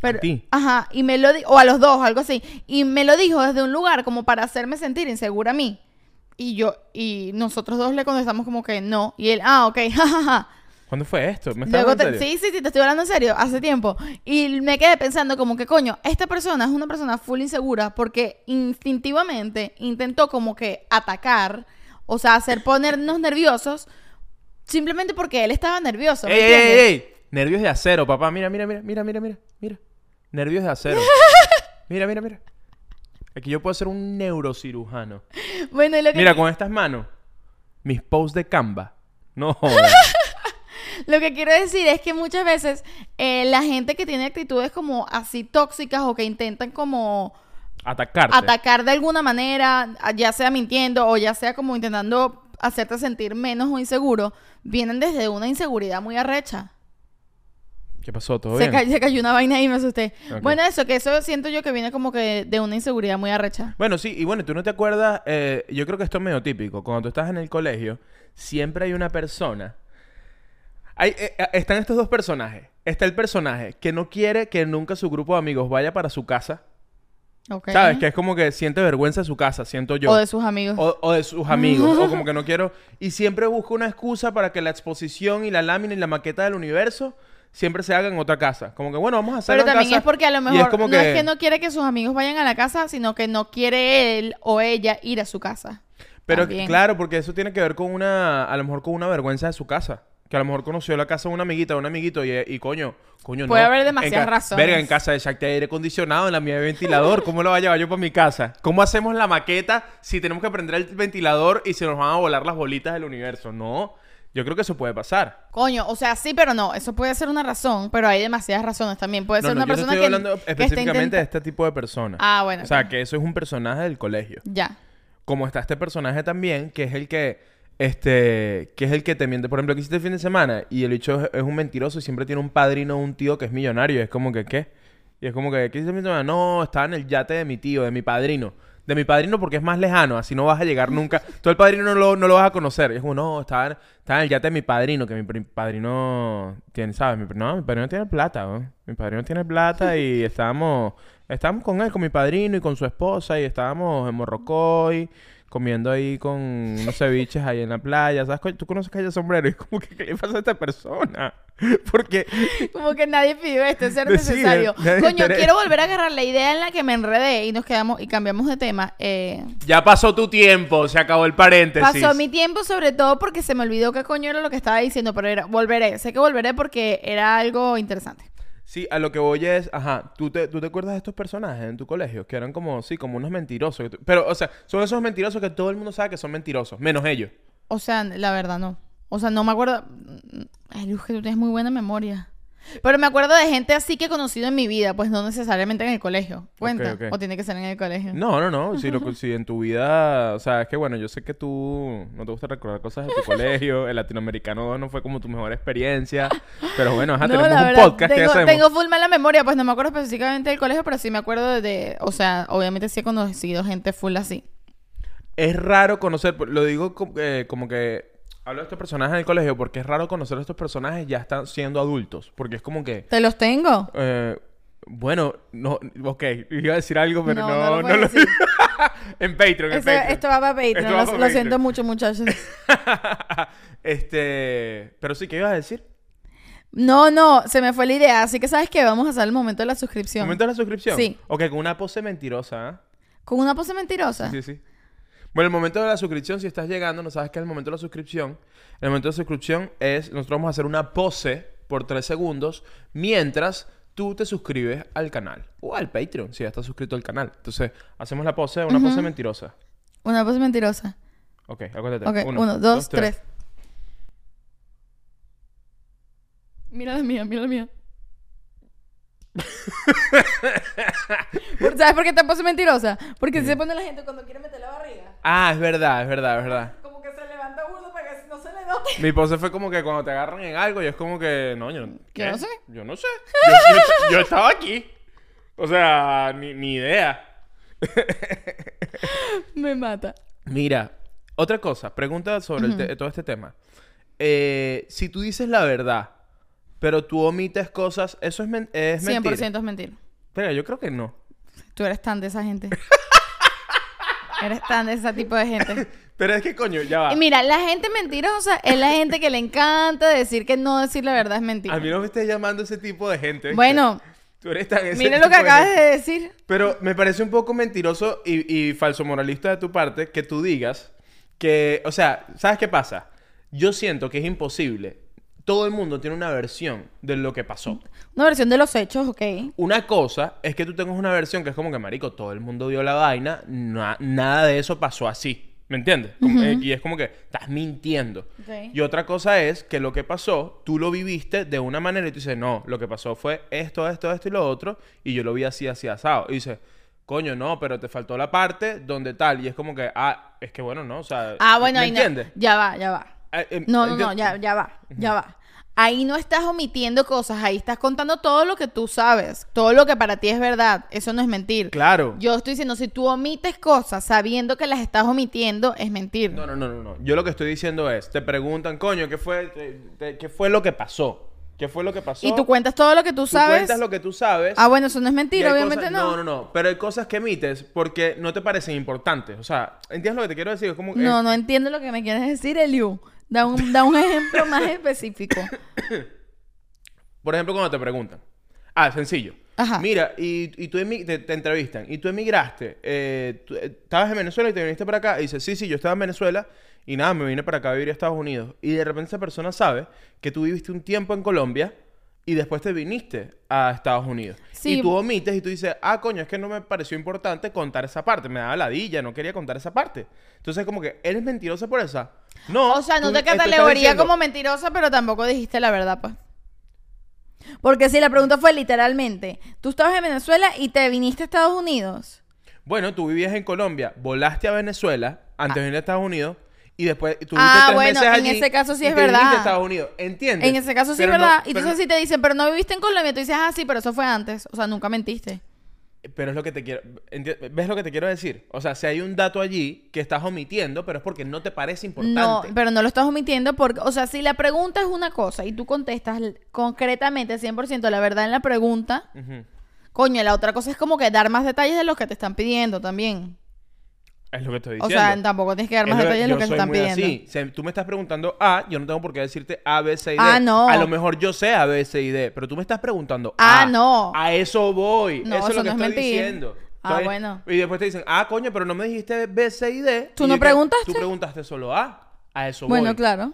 Pero, ¿A ti? Ajá, y me lo dijo, o a los dos, algo así. Y me lo dijo desde un lugar como para hacerme sentir insegura a mí. Y yo, y nosotros dos le contestamos como que no. Y él, ah, ok, jajaja. ¿Cuándo fue esto? ¿Me estás Luego hablando te- en serio? sí, sí, sí, te estoy hablando en serio, hace tiempo. Y me quedé pensando como que, coño, esta persona es una persona full insegura porque instintivamente intentó como que atacar, o sea, hacer ponernos nerviosos simplemente porque él estaba nervioso. ¿me ¡Ey, ey, entiendes? ey, ey! Nervios de acero, papá. Mira, mira, mira, mira, mira, mira, mira. Nervios de acero. mira, mira, mira. Aquí yo puedo ser un neurocirujano. Bueno, y lo que, Mira, con estas manos, mis posts de Canva. No jodas. lo que quiero decir es que muchas veces eh, la gente que tiene actitudes como así tóxicas o que intentan como Atacarte. atacar de alguna manera, ya sea mintiendo o ya sea como intentando hacerte sentir menos o inseguro, vienen desde una inseguridad muy arrecha. ¿Qué pasó? ¿Todo Se, bien? se cayó una vaina y me asusté. Ok. Bueno, eso, que eso siento yo que viene como que de una inseguridad muy arrecha. Bueno, sí, y bueno, tú no te acuerdas, eh, yo creo que esto es medio típico. Cuando tú estás en el colegio, siempre hay una persona. Hay, eh, eh, están estos dos personajes. Está el personaje que no quiere que nunca su grupo de amigos vaya para su casa. ¿Sabes? Que es como que siente vergüenza de su casa, siento yo. O de sus amigos. O, o de sus amigos. o como que no quiero. Y siempre busca una excusa para que la exposición y la lámina y la maqueta del universo siempre se haga en otra casa. Como que, bueno, vamos a hacerlo Pero en también casa. es porque a lo mejor como no es que no quiere que sus amigos vayan a la casa, sino que no quiere él o ella ir a su casa. Pero También. claro, porque eso tiene que ver con una, a lo mejor con una vergüenza de su casa. Que a lo mejor conoció la casa de una amiguita o un amiguito y, y coño, coño, Puede no. haber demasiadas razones. Verga, en casa de Shakti hay aire acondicionado, en la mía hay ventilador. ¿Cómo lo va a llevar yo para mi casa? ¿Cómo hacemos la maqueta si tenemos que prender el ventilador y se nos van a volar las bolitas del universo? No, yo creo que eso puede pasar. Coño, o sea, sí, pero no. Eso puede ser una razón, pero hay demasiadas razones también. Puede No, ser no, una yo persona estoy que, hablando que específicamente de este tipo de personas. Ah, bueno. O sea, que eso es un personaje del colegio. Ya. como está este personaje también, que es el que, este, que es el que te miente. Por ejemplo, que hiciste el fin de semana y el bicho es, es un mentiroso y siempre tiene un padrino o un tío que es millonario. Y es como que, ¿qué? Y es como que, ¿qué hiciste el fin de semana? No, estaba en el yate de mi tío, de mi padrino. De mi padrino porque es más lejano, así no vas a llegar nunca. Tú el padrino no lo, no lo vas a conocer. Y es como, no, estaba, en- estaba en el yate de mi padrino, que mi padrino tiene, ¿sabes? Mi, no, mi padrino tiene plata, ¿no? Mi padrino tiene plata y estábamos, estábamos con él, con mi padrino y con su esposa y estábamos en Morrocoy comiendo ahí con unos ceviches ahí en la playa. ¿Sabes? Tú conoces Calle Sombrero y como que, ¿qué le pasa a esta persona? Porque Como que nadie pidió esto, es ser Decide, necesario. Coño, interesa. quiero volver a agarrar la idea en la que me enredé y nos quedamos y cambiamos de tema. Eh, ya pasó tu tiempo, se acabó el paréntesis. pasó mi tiempo sobre todo porque se me olvidó qué coño era lo que estaba diciendo, pero era, volveré. Sé que volveré porque era algo interesante. Sí, a lo que voy es, ajá, ¿tú te, ¿tú te acuerdas de estos personajes en tu colegio? Que eran como, sí, como unos mentirosos. Pero, o sea, son esos mentirosos que todo el mundo sabe que son mentirosos, menos ellos. O sea, la verdad no. O sea, no me acuerdo. Ay, Luz, que tú tienes muy buena memoria. Pero me acuerdo de gente así que he conocido en mi vida, pues no necesariamente en el colegio. ¿Cuenta? O tiene que ser en el colegio. No, no, no. Si, lo, si en tu vida, o sea, es que bueno, yo sé que tú no te gusta recordar cosas de tu colegio. El latinoamericano no fue como tu mejor experiencia. Pero bueno, ajá, No, tenemos la un podcast que tengo, hacemos. tengo full mala memoria, pues no me acuerdo específicamente del colegio, pero sí me acuerdo de, de- o sea, obviamente sí he conocido gente full así. Es raro conocer, lo digo como, eh, como que hablo de estos personajes en el colegio porque es raro conocer a estos personajes ya están siendo adultos. Porque es como que. ¿Te los tengo? Eh, bueno, no, ok, iba a decir algo, pero No, no, no lo no, puedes lo decir. en Patreon, en Eso- Patreon. esto va para Patreon, Esto lo, va para lo siento mucho, muchachos. este, pero sí, ¿qué ibas a decir? No, no, se me fue la idea, así que sabes que vamos a hacer el momento de la suscripción. ¿Momento de la suscripción? Sí. Ok, con una pose mentirosa, ¿ah? Con una pose mentirosa. Sí, sí. Bueno, el momento de la suscripción, si estás llegando, no sabes qué es el momento de la suscripción. El momento de la suscripción es, nosotros vamos a hacer una pose por tres segundos mientras tú te suscribes al canal. O al Patreon, si ya estás suscrito al canal. Entonces, hacemos la pose, una pose mentirosa. Una pose mentirosa. Ok, acuérdate. Ok, uno, dos, tres. Mira la mía, mira la mía. Por- ¿Sabes por qué te pose mentirosa? Porque se pone la gente cuando quiere meter la barriga. Ah, es verdad, es verdad, es verdad. Como que se levanta burdo para que no se le note. Mi pose fue como que cuando te agarran en algo y es como que, no, yo, ¿qué? no sé. Yo no sé. Yo, yo- yo estaba aquí. O sea, ni, ni idea. Me mata. Mira, otra cosa, pregunta sobre el te- todo este tema. Eh, si tú dices la verdad, pero tú omites cosas, ¿eso es, men- es 100% mentira? es mentira. Espera, yo creo que no. Tú eres tan de esa gente. eres tan de ese tipo de gente. Pero es que, coño, ya va. Y mira, la gente mentirosa es la gente que le encanta decir que no decir la verdad es mentira. A mí no me estés llamando ese tipo de gente. ¿viste? Bueno, Tú eres tan ese mira lo que de acabas gente. de decir. Pero me parece un poco mentiroso y, y falso moralista de tu parte que tú digas que, o sea, ¿sabes qué pasa? Yo siento que es imposible. Todo el mundo tiene una versión de lo que pasó. Una versión de los hechos, ok. Una cosa es que tú tengas una versión que es como que, marico, todo el mundo vio la vaina, na- nada de eso pasó así. ¿Me entiendes? Como- eh, y es como que estás mintiendo. Ok. Y otra cosa es que lo que pasó, tú lo viviste de una manera y tú dices, no, lo que pasó fue esto, esto, esto y lo otro, y yo lo vi así, así, asado. Y dices, coño, no, pero te faltó la parte donde tal. Y es como que, ah, es que bueno, no, o sea. Ah, bueno, ¿me entiendes? no. Ya va, ya va. Ah, em, No, no, enti- no, ya, ya va, ya va. Ahí no estás omitiendo cosas, ahí estás contando todo lo que tú sabes, todo lo que para ti es verdad, eso no es mentir. Claro. Yo estoy diciendo, si tú omites cosas sabiendo que las estás omitiendo, es mentir. No, no, no, no, no. Yo lo que estoy diciendo es, te preguntan, coño, ¿qué fue, te- te- ¿qué fue lo que pasó? ¿Qué fue lo que pasó? y tú cuentas todo lo que tú Tú sabes. cuentas lo que tú sabes. Ah, bueno, eso no es mentira, obviamente cosas- no. No, no, no. Pero hay cosas que emites porque no te parecen importantes. O sea, ¿entiendes lo que te quiero decir? Es como No, no entiendo lo que me quieres decir, Eliu. Da un, da un ejemplo más específico. Por ejemplo, cuando te preguntan. Ah, sencillo. Ajá. Mira, y, y tú te, te entrevistan. Y tú emigraste. eh, tú, eh, estabas en Venezuela y te viniste para acá. Y dices, sí, sí, yo estaba en Venezuela. Y nada, me vine para acá a vivir a Estados Unidos. Y de repente esa persona sabe que tú viviste un tiempo en Colombia. Y después te viniste a Estados Unidos. Sí. Y tú omites y tú dices, ah, coño, es que no me pareció importante contar esa parte. Me daba ladilla, no quería contar esa parte. Entonces, como que, ¿eres mentirosa por esa? No. O sea, no tú- te categoría como mentirosa, pero tampoco dijiste la verdad, pues. Porque si la pregunta fue literalmente, tú estabas en Venezuela y te viniste a Estados Unidos. Bueno, tú vivías en Colombia, volaste a Venezuela antes de venir a Estados Unidos y después tuviste Ah, tres bueno, meses en allí ese caso sí y es te verdad. a Estados Unidos, ¿entiendes? En ese caso sí Pero es no- verdad. y entonces si te dicen, pero no viviste en Colombia, tú dices, ah, sí, pero eso fue antes. O sea, nunca mentiste. Pero es lo que te quiero... ¿Ves lo que te quiero decir? O sea, si hay un dato allí que estás omitiendo, pero es porque no te parece importante. No, pero no lo estás omitiendo porque, o sea, si la pregunta es una cosa y tú contestas concretamente 100% la verdad en la pregunta, coño, la otra cosa es como que dar más detalles de los que te están pidiendo también. Es lo que estoy O diciendo. sea, tampoco tienes que dar Es más lo- detalles de lo que te están pidiendo. Si tú me estás preguntando A, yo no tengo por qué decirte A, B, C y D. Ah, no. A lo mejor yo sé A, B, C y D, pero tú me estás preguntando Ah, A. no. A eso voy. No, eso, es lo que no es estoy diciendo. Ah, Entonces, bueno. Y después te dicen, ah, coño, pero no me dijiste B, C y D. ¿Tú Y no preguntaste? Tú preguntaste solo A. A eso Bueno, voy. claro.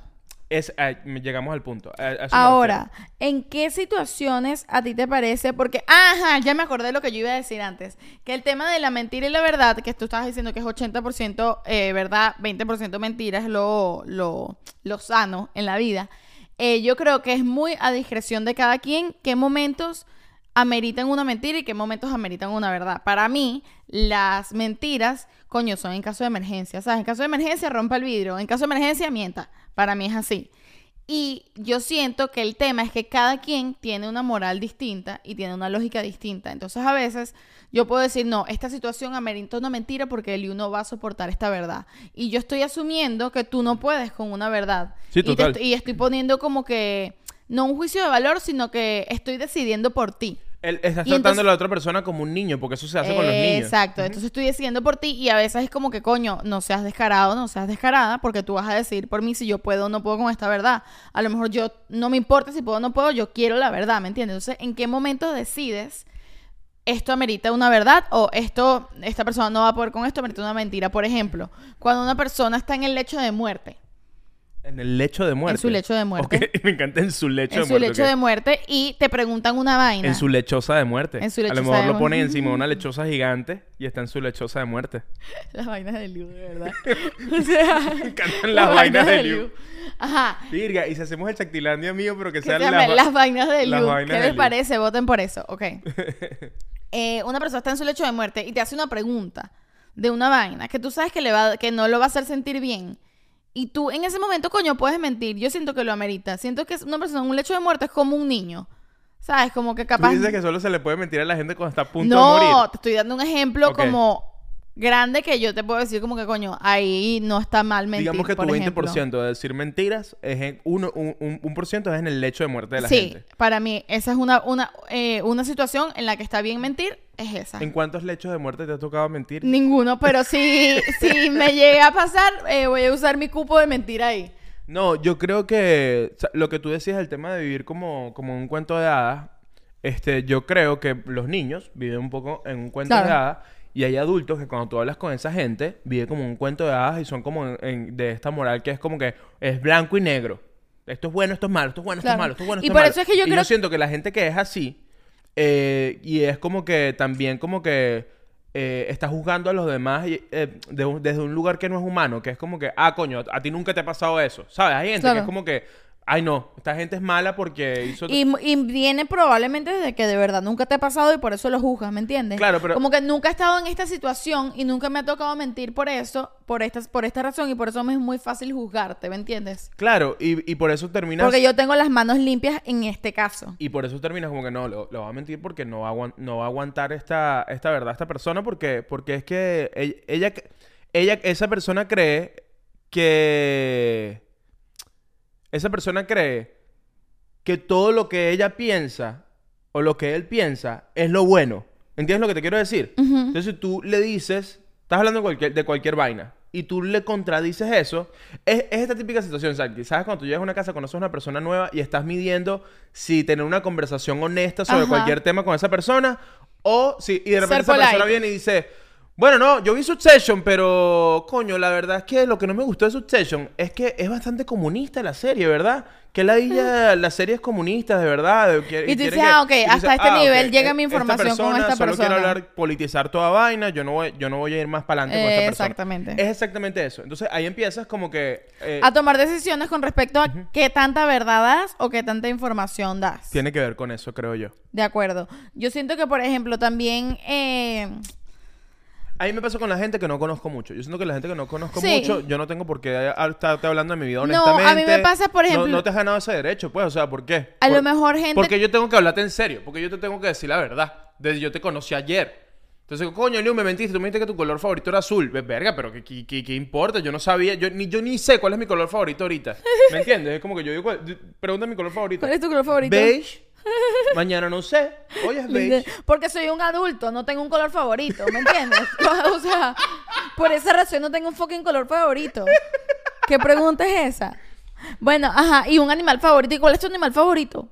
Es, a- llegamos al punto. Me Ahora, ¿en qué situaciones a ti te parece? Porque, ajá, ya me acordé de lo que yo iba a decir antes. Que el tema de la mentira y la verdad, que tú estabas diciendo que es 80% eh, verdad, 20% mentira, es lo, lo, lo sano en la vida. Eh, yo creo que es muy a discreción de cada quien qué momentos ameritan una mentira y qué momentos ameritan una verdad. Para mí, las mentiras, coño, son en caso de emergencia. ¿Sabes? En caso de emergencia, rompa el vidrio. En caso de emergencia, mienta. Para mí es así. Y yo siento que el tema es que cada quien tiene una moral distinta y tiene una lógica distinta. Entonces, a veces yo puedo decir, no, esta situación amerita una mentira porque el no va a soportar esta verdad. Y yo estoy asumiendo que tú no puedes con una verdad. Sí, Y te y estoy poniendo como que, no un juicio de valor, sino que estoy decidiendo por ti. El- estás Y tratando entonces- a la otra persona como un niño, porque eso se hace con los niños. Exacto, entonces estoy decidiendo por ti y a veces es como que, coño, no seas descarado, no seas descarada, porque tú vas a decir por mí si yo puedo o no puedo con esta verdad. A lo mejor yo, no me importa si puedo o no puedo, yo quiero la verdad, ¿me entiendes? Entonces, ¿en qué momento decides esto amerita una verdad o esto, esta persona no va a poder con esto, amerita una mentira? Por ejemplo, cuando una persona está en el lecho de muerte, En el lecho de muerte. En su lecho de muerte. Ok, Me encanta en su lecho en de su muerte. lecho ok. de muerte y te preguntan una vaina. En su lechosa de muerte. En su a lechosa lo mejor de lo ponen encima de una lechosa gigante y está en su lechosa de muerte. Las vainas de Liu, de verdad. o sea, Me encantan las vainas de Liu. Ajá. Virga, y si hacemos el Chactilandia mío, pero que sean las, las, vainas de las Liu. vainas ¿Qué les parece? Voten por eso. Ok. Eh, una persona está en su lecho de muerte y te hace una pregunta de una vaina que tú sabes que, le va, que no lo va a hacer sentir bien. Y tú en ese momento, coño, puedes mentir. Yo siento que lo amerita. Siento que una persona en un lecho de muerte es como un niño. ¿Sabes? Como que Tú capaz... dices que solo se le puede mentir a la gente cuando está a punto de morir. No, te estoy dando un ejemplo como grande que yo te puedo decir como que, coño, ahí no está mal mentir, Digamos que tu por 20% ejemplo. de decir mentiras es en uno, un, un, un por ciento es en el lecho de muerte de la sí, gente. para mí esa es una, una, eh, una situación en la que está bien mentir, es esa. ¿En cuántos lechos de muerte te ha tocado mentir? Ninguno, pero si, si me llega a pasar, eh, voy a usar mi cupo de mentir ahí. No, yo creo que o sea, lo que tú decías, el tema de vivir como, como un cuento de hadas, este, yo creo que los niños viven un poco en un cuento Claro. de hadas y hay adultos que cuando tú hablas con esa gente, viven como un cuento de hadas y son como en- en- de esta moral que es como que es blanco y negro. Esto es bueno, esto es malo, esto es bueno, esto es malo, esto es bueno, Y esto por es malo. eso es que yo y creo- siento que la gente que es así eh, y es como que también como que eh, está juzgando a los demás y, eh, de un- desde un lugar que no es humano, que es como que, ah, coño, a ti nunca te ha pasado eso, ¿sabes? Hay gente que es como que, ay, no, esta gente es mala porque hizo... Y, y viene probablemente desde que de verdad nunca te ha pasado y por eso lo juzgas, ¿me entiendes? Claro, pero- Como que nunca he estado en esta situación y nunca me ha tocado mentir por eso, por esta, por esta razón y por eso me es muy fácil juzgarte, ¿me entiendes? Claro, y, y por eso terminas... Porque yo tengo las manos limpias en este caso. Y por eso terminas como que no, lo, lo va a mentir porque no va a, no va a aguantar esta, esta verdad, esta persona, porque, porque es que ella, ella, ella- esa persona cree que... Esa persona cree que todo lo que ella piensa o lo que él piensa es lo bueno. ¿Entiendes lo que te quiero decir? Entonces tú le dices, estás hablando de cualquier, de cualquier vaina y tú le contradices eso, es, es esta típica situación, Santi. ¿Sabes? Cuando tú llegas a una casa, conoces a una persona nueva y estás midiendo si tener una conversación honesta sobre Ajá. cualquier tema con esa persona o si... Y de repente Ser esa persona polite. viene y dice... Bueno, no, yo vi Succession, pero coño, la verdad es que lo que no me gustó de Succession es que es bastante comunista la serie, ¿verdad? Que la ella, la serie es comunista, de verdad. de- que- Y tú dices, que- ah, ok, hasta este nivel llega mi esta información con esta solo persona. hablar, politizar toda vaina, yo no voy, yo no voy a ir más para adelante con esta persona. exactamente. Es exactamente eso. Entonces ahí empiezas como que... eh, A tomar decisiones con respecto a qué tanta verdad das o qué tanta información das. tiene que ver con eso, creo yo. De acuerdo. Yo siento que, por ejemplo, también... eh, A mí me pasa con la gente que no conozco mucho. Yo siento que la gente que no conozco Sí. mucho, yo no tengo por qué estarte hablando de mi vida No, a honestamente. mí me pasa, por No- ejemplo- No, te has ganado ese derecho, pues. O sea, ¿por qué? A Por- lo mejor gente- Porque yo tengo que hablarte en serio. Porque yo te tengo que decir la verdad. Desde yo te conocí ayer. Entonces, coño, Liu, me mentiste, tú me dijiste que tu color favorito era azul. Ve, Verga, pero ¿qué, qué, qué- qué importa? Yo no sabía, yo ni, yo ni sé cuál es mi color favorito ahorita. ¿Me entiendes? Es como que yo digo, cuál- pregunta mi color favorito. ¿Cuál es tu color favorito? Beige. Mañana no sé. Hoy es beige. Porque soy un adulto, no tengo un color favorito, ¿me entiendes? o sea, por esa razón no tengo un fucking color favorito. ¿Qué pregunta es esa? Bueno, ajá, y un animal favorito. ¿Y cuál es tu animal favorito?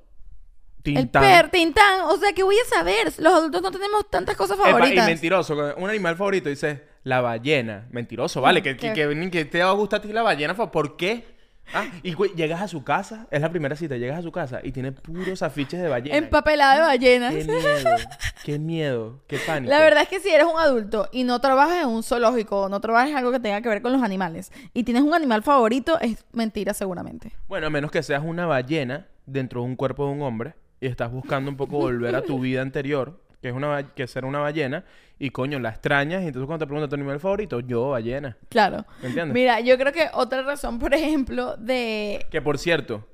El Tintán. per, Tintán. O sea, ¿qué voy a saber? Los adultos no tenemos tantas cosas Epa, y favoritas. mentiroso. Un animal favorito dice la ballena. Mentiroso, vale. Que, que, ¿Qué? que- que te va a gustar a ti la ballena. ¿Por qué? Ah, y güey, llegas a su casa. Es la primera cita. Llegas a su casa y tiene puros afiches de ballena. Empapelada de ballenas. Qué miedo. Qué miedo. Qué pánico. La verdad es que si eres un adulto y no trabajas en un zoológico, no trabajas en algo que tenga que ver con los animales y tienes un animal favorito, es mentira seguramente. Bueno, a menos que seas una ballena dentro de un cuerpo de un hombre y estás buscando un poco volver a tu vida anterior, que es una que ser una ballena, y coño, la extrañas, y entonces cuando te preguntan tu animal favorito, yo, ballena. Claro. ¿Me entiendes? Mira, yo creo que otra razón, por ejemplo, de... Que por cierto,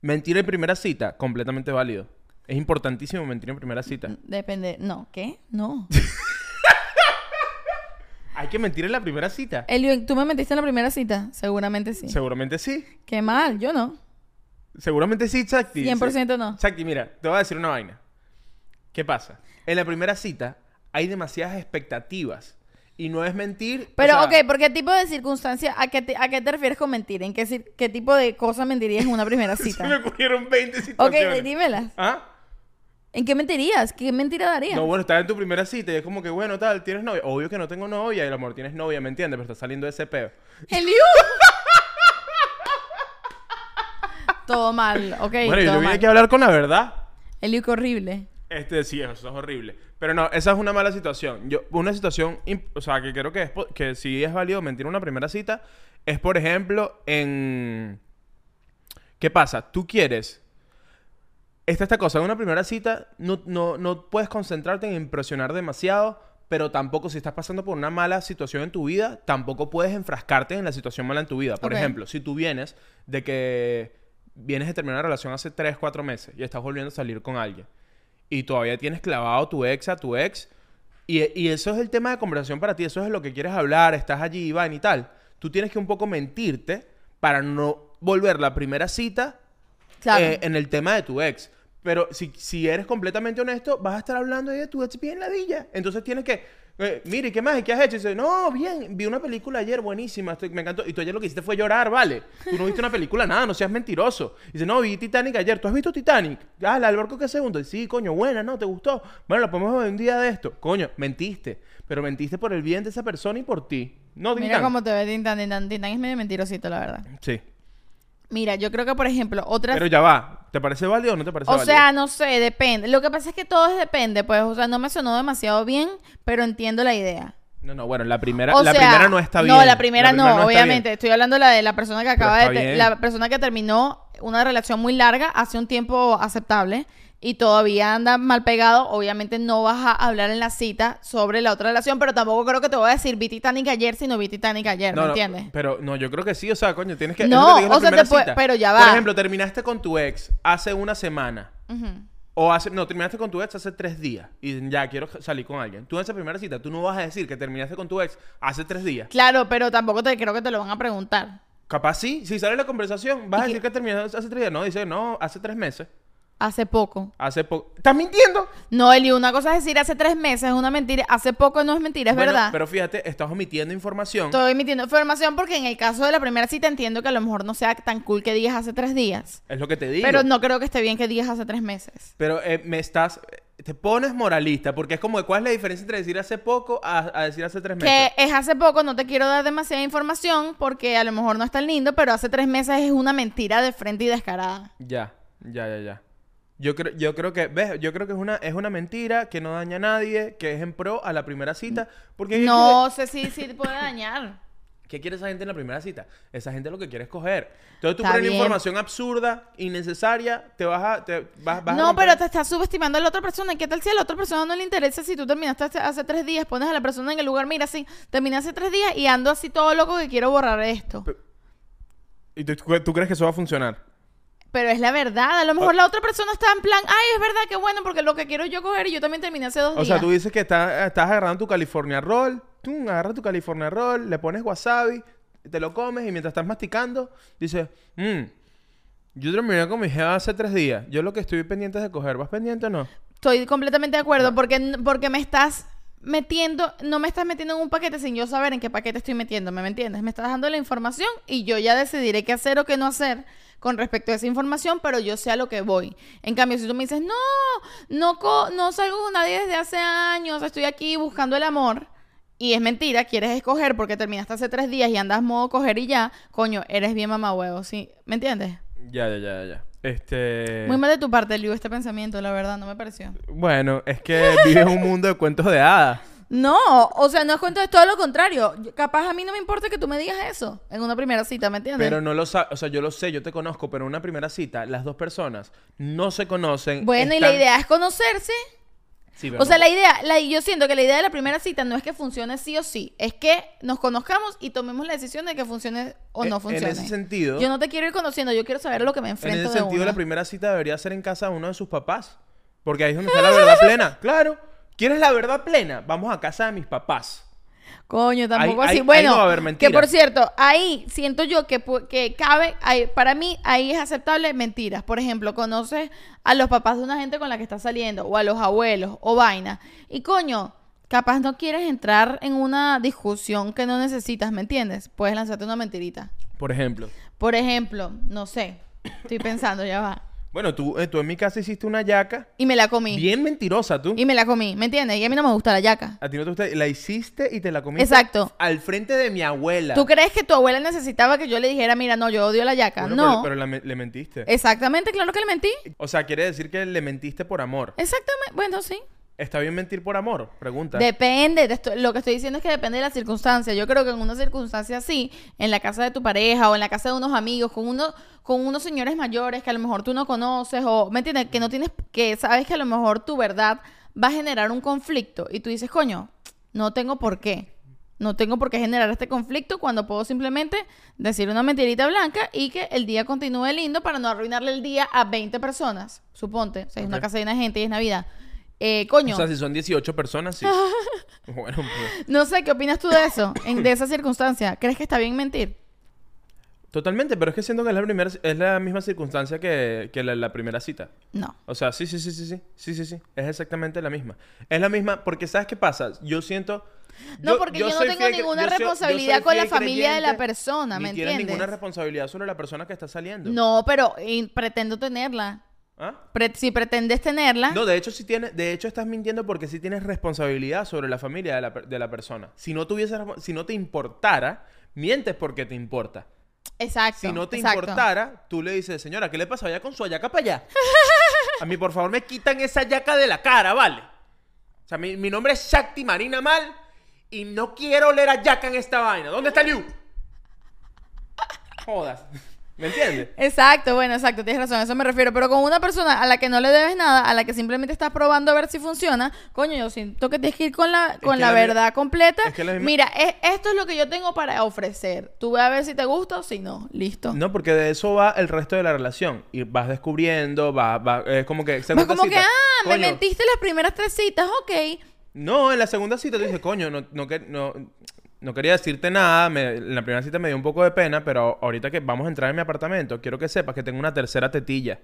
mentir en primera cita, completamente válido. Es importantísimo mentir en primera cita. Depende... No, ¿qué? No. Hay que mentir en la primera cita. Elio, ¿tú me metiste en la primera cita? Seguramente sí. Seguramente sí. Qué mal, yo no. Seguramente sí, Chakti. 100% no. Chakti, mira, te voy a decir una vaina. ¿Qué pasa? En la primera cita hay demasiadas expectativas. Y no es mentir. o Pero, sea, ok, ¿por qué tipo de circunstancia? ¿A qué te, a qué te refieres con mentir? ¿En qué, qué tipo de cosas mentirías en una primera Se me cita? ocurrieron 20 ok, situaciones. dímelas. ¿Ah? ¿En qué mentirías? ¿Qué mentira darías? No, bueno, estás en tu primera cita y es como que, bueno, tal, tienes novia. Obvio que no tengo novia y el amor tienes novia, ¿me entiendes? Pero estás saliendo de ese peo. ¡Eliu! todo mal, ok. bueno, yo vine mal. aquí a hablar con la verdad. Eliu, qué horrible. Este, sí, eso es horrible. Pero no, esa es una mala situación. Yo, una situación, o sea, que creo que, es que sí es válido mentir en una primera cita, es, por ejemplo, en... ¿Qué pasa? Tú quieres... Esta esta cosa, en una primera cita no, no, no puedes concentrarte en impresionar demasiado, pero tampoco si estás pasando por una mala situación en tu vida, tampoco puedes enfrascarte en la situación mala en tu vida. Por ejemplo, si tú vienes de que vienes de terminar una relación hace 3, 4 meses y estás volviendo a salir con alguien y todavía tienes clavado tu ex a tu ex y, y eso es el tema de conversación para ti, eso es lo que quieres hablar, estás allí, Iván y tal. Tú tienes que un poco mentirte para no volver la primera cita Claro. eh, en el tema de tu ex. Pero si, si eres completamente honesto, vas a estar hablando de tu ex bien ladilla. Entonces tienes que, eh, mire, ¿qué más? ¿Y ¿Qué has hecho? Y dice, no, bien, vi una película ayer buenísima, estoy- me encantó. Y tú ayer lo que hiciste fue llorar, ¿vale? Tú no viste una película, nada, no seas mentiroso. Y dice, no, vi Titanic ayer. ¿Tú has visto Titanic? Ah, la del barco que se hunde. Sí, coño, buena, ¿no? ¿Te gustó? Bueno, la podemos ver un día de esto. Coño, mentiste. Pero mentiste por el bien de esa persona y por ti. No, Mira cómo te ve Tintan. Tintan, Tintan es medio mentirosito, la verdad. Sí. Mira, yo creo que, por ejemplo, otras... Pero ya va. ¿Te parece válido o no te parece O válido? sea, no sé, depende. Lo que pasa es que todo es depende, pues. O sea, no me sonó demasiado bien, pero entiendo la idea. No, no, bueno, la primera, O la sea, primera no está bien. No, la primera no, obviamente. bien. Estoy hablando de la de la persona que acaba de... bien. La persona que terminó una relación muy larga hace un tiempo aceptable y todavía anda mal pegado. Obviamente no vas a hablar en la cita sobre la otra relación, pero tampoco creo que te voy a decir vi Titanic ayer si no vi Titanic ayer, No, ¿me no, entiendes? Pero no, yo creo que sí, o sea, coño, tienes que. No, que te o sea, te puede- pero ya Por va. ejemplo, terminaste con tu ex hace una semana. O hace. No, terminaste con tu ex hace tres días. Y ya quiero salir con alguien. Tú en esa primera cita, tú no vas a decir que terminaste con tu ex hace tres días. Claro, pero tampoco te creo que te lo van a preguntar. Capaz sí, si sale la conversación, vas ¿Y a decir que terminaste hace tres días. No, dice, no, hace tres meses. Hace poco. Hace poco. ¿Estás mintiendo? No, Eli, una cosa es decir hace tres meses, es una mentira. Hace poco no es mentira, es Bueno, verdad. Pero fíjate, estás omitiendo información. Estoy emitiendo información porque en el caso de la primera cita entiendo que a lo mejor no sea tan cool que digas hace tres días. Es lo que te digo. Pero no creo que esté bien que digas hace tres meses. Pero eh, me estás. Te pones moralista, porque es como, ¿cuál es la diferencia entre decir hace poco a, a decir hace tres meses? Que es hace poco, no te quiero dar demasiada información porque a lo mejor no es tan lindo, pero hace tres meses es una mentira de frente y descarada. Ya, ya, ya, ya. Yo creo, yo creo que, ¿ves? Yo creo que es una, es una mentira que no daña a nadie, que es en pro a la primera cita. Porque ¿qué No sé si sí puede dañar. ¿qué quiere esa gente en la primera cita? Esa gente lo que quiere es coger. Entonces tú Está pones bien. información absurda, innecesaria, te vas a... Te, vas, vas No, pero te estás subestimando a la otra persona. ¿Y ¿Qué tal si a la otra persona no le interesa si tú terminaste hace, tres días? Pones a la persona en el lugar, mira, sí, terminé hace tres días y ando así todo loco que quiero borrar esto. ¿Y tú, tú crees que eso va a funcionar? Pero es la verdad. A lo mejor la otra persona está en plan, ay, es verdad, qué bueno, porque lo que quiero yo coger y yo también terminé hace dos O días. sea, tú dices que estás, estás agarrando tu California Roll, tú agarras tu California Roll, le pones wasabi, te lo comes y mientras estás masticando, dices, mmm, yo terminé con mi jeva hace tres días. Yo lo que estoy pendiente es de coger. ¿Vas pendiente o no? Estoy completamente de acuerdo porque, porque me estás metiendo, no me estás metiendo en un paquete sin yo saber en qué paquete estoy metiéndome, ¿me entiendes? Me estás dando la información y yo ya decidiré qué hacer o qué no hacer con respecto a esa información, pero yo sé a lo que voy. En cambio, si tú me dices, no, no, co- no salgo con nadie desde hace años, estoy aquí buscando el amor. Y es mentira, quieres escoger porque terminaste hace tres días y andas modo coger y ya, coño, eres bien mamá huevo, ¿sí? ¿Me entiendes? Ya, ya, ya, ya. Este... Muy mal de tu parte, Liu, este pensamiento, la verdad, no me pareció. Bueno, es que vives un mundo de cuentos de hadas. No, o sea, no es cuento, es todo lo contrario. Yo- Capaz a mí no me importa que tú me digas eso en una primera cita, ¿me entiendes? Pero no lo sabes, o sea, yo lo sé, yo te conozco, pero en una primera cita, las dos personas no se conocen. bueno, y la están- idea es conocerse. Sí, pero O sea, no- la idea, la, yo siento que la idea de la primera cita no es que funcione sí o sí, es que nos conozcamos y tomemos la decisión de que funcione o En- no en funcione. ese sentido- Yo no te quiero ir conociendo, yo quiero saber lo que me En enfrento ese de sentido, una. la primera cita debería ser en casa de uno de sus papás. Porque ahí es donde está la verdad plena. Claro. ¿Quieres la verdad plena? Vamos a casa de mis papás. Coño, tampoco Ahí- así. ahí- bueno, ahí no va a haber que por cierto, ahí siento yo que, que cabe, ahí- para mí ahí es aceptable mentiras. Por ejemplo, conoces a los papás de una gente con la que estás saliendo, o a los abuelos, o vaina. Y coño, capaz no quieres entrar en una discusión que no necesitas, ¿me entiendes? Puedes lanzarte una mentirita. Por ejemplo. Por ejemplo, no sé, estoy pensando, ya va. Bueno, tú, eh, tú en mi casa hiciste una yaca Y me la comí. bien mentirosa, tú. Y me la comí, ¿me entiendes? Y a mí no me gusta la yaca. A ti no te gusta. La hiciste y te la comiste. Exacto. Al frente de mi abuela. ¿Tú crees que tu abuela necesitaba que yo le dijera, mira, no, yo odio la yaca? Bueno, no. Pero, pero la le mentiste. Exactamente, claro que le mentí. O sea, quiere decir que le mentiste por amor. Exactamente, bueno, sí. ¿Está bien mentir por amor? Pregunta. Depende, de esto- lo que estoy diciendo es que depende de la circunstancia. Yo creo que en una circunstancia así, en la casa de tu pareja o en la casa de unos amigos, con uno, con unos señores mayores que a lo mejor tú no conoces o, ¿me entiendes? Que no tienes, que sabes que a lo mejor tu verdad va a generar un conflicto y tú dices, coño, no tengo por qué. No tengo por qué generar este conflicto cuando puedo simplemente decir una mentirita blanca y que el día continúe lindo para no arruinarle el día a 20 personas. Suponte, o sea, es una casa llena de gente y es Navidad. Eh, coño. O sea, si son 18 personas, sí. bueno, pues, No sé, ¿qué opinas tú de eso? En, de esa circunstancia. ¿Crees que está bien mentir? totalmente, pero es que siento que es la, primera, es la misma circunstancia que, que la, la primera cita. No. O sea, sí, sí, sí, sí, sí, sí, sí, sí, es exactamente la misma. Es la misma, porque ¿sabes qué pasa? Yo siento... No, porque yo no tengo ninguna yo responsabilidad soy con la familia de la persona, ni ¿me tienes entiendes? ninguna responsabilidad sobre la persona que está saliendo. No, pero y pretendo tenerla. ¿Ah? Pre- si pretendes tenerla, No, de hecho, sí tienes, de hecho estás mintiendo porque sí tienes responsabilidad sobre la familia de la, de la persona. Si no tuviese, si no te importara, mientes porque te importa. exacto. Si no te exacto. importara, tú le dices, señora, ¿qué le pasa allá con su ayaca para allá? A mí, por favor, me quitan esa ayaca de la cara, ¿vale? O sea, mi, mi nombre es Shakti Marina Mal y no quiero oler ayaca en esta vaina. ¿Dónde está Liu? Jodas. ¿Me entiendes? Exacto, bueno, exacto, tienes razón, a eso me refiero. Pero con una persona a la que no le debes nada, a la que simplemente estás probando a ver si funciona, coño, yo siento que tienes que ir con la, con que la la mi- verdad completa. es que la misma- Mira, es- esto es lo que yo tengo para ofrecer. Tú ve a ver si te gusta o si no. Listo. No, porque de eso va el resto de la relación. Y vas descubriendo, va, va, es como que... Segunda como que, ah, me mentiste las primeras tres citas, ok. No, en la segunda cita tú dices, coño, no, no, que- no, no quería decirte nada. me- en la primera cita me dio un poco de pena, pero ahorita que vamos a entrar en mi apartamento, quiero que sepas que tengo una tercera tetilla.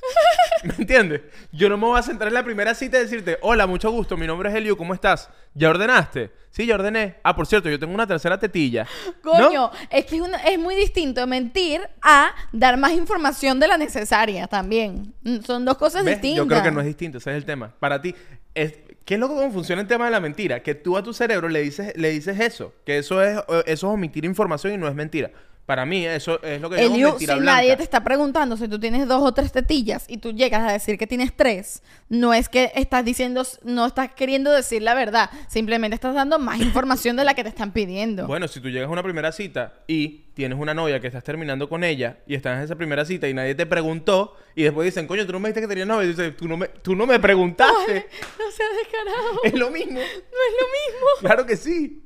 ¿Me entiendes? Yo no me voy a centrar en la primera cita y decirte, hola, mucho gusto, mi nombre es Elio, ¿cómo estás? ¿Ya ordenaste? Sí, ya ordené. Ah, por cierto, yo tengo una tercera tetilla. ¿No? Coño, es que es, una- es muy distinto mentir a dar más información de la necesaria también. Mm, Son dos cosas ¿Ves? distintas. Yo creo que no es distinto, ese es el tema. Para ti, es, ¿qué es lo que cómo funciona el tema de la mentira? Que tú a tu cerebro le dices, le dices eso, que eso es, eso es omitir información y no es mentira. Para mí, eso es lo que Eliu, mentira si blanca. nadie te está preguntando si tú tienes dos o tres tetillas y tú llegas a decir que tienes tres, no es que estás diciendo, no estás queriendo decir la verdad, simplemente estás dando más información de la que te están pidiendo. Bueno, si tú llegas a una primera cita y tienes una novia que estás terminando con ella y estás en esa primera cita y nadie te preguntó y después dicen, coño, tú no me dijiste que tenías novia. Y dices, tú no me, tú no me preguntaste. No seas descarado. es lo mismo. No es lo mismo. Claro que sí.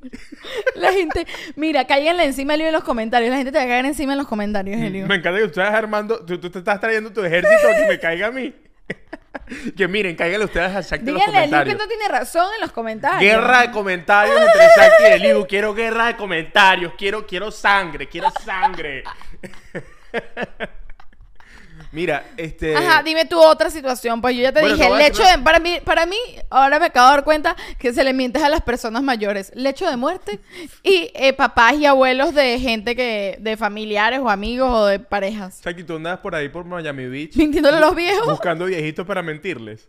La gente, mira, cáiganle encima Elio en los comentarios. La gente te va a caer encima en los comentarios, Elio. Me encanta que tú estás armando, tú, tú te estás trayendo tu ejército que me caiga a mí. que miren, cáiganle ustedes a Shakti en los Díganle a que comentarios. no tiene razón en los comentarios. Guerra de comentarios entre Shakti y Eliu. Quiero guerra de comentarios. Quiero, quiero sangre. Quiero sangre. Mira, este... Ajá, dime tu otra situación. Pues yo ya te Bueno, dije, el hecho de... Para mí, para mí, ahora me acabo de dar cuenta que se le mientes a las personas mayores. Lecho de muerte y eh, papás y abuelos de gente que... De familiares o amigos o de parejas. Shakti, tú andas por ahí por Miami Beach Mintiéndole a los viejos. buscando viejitos para mentirles.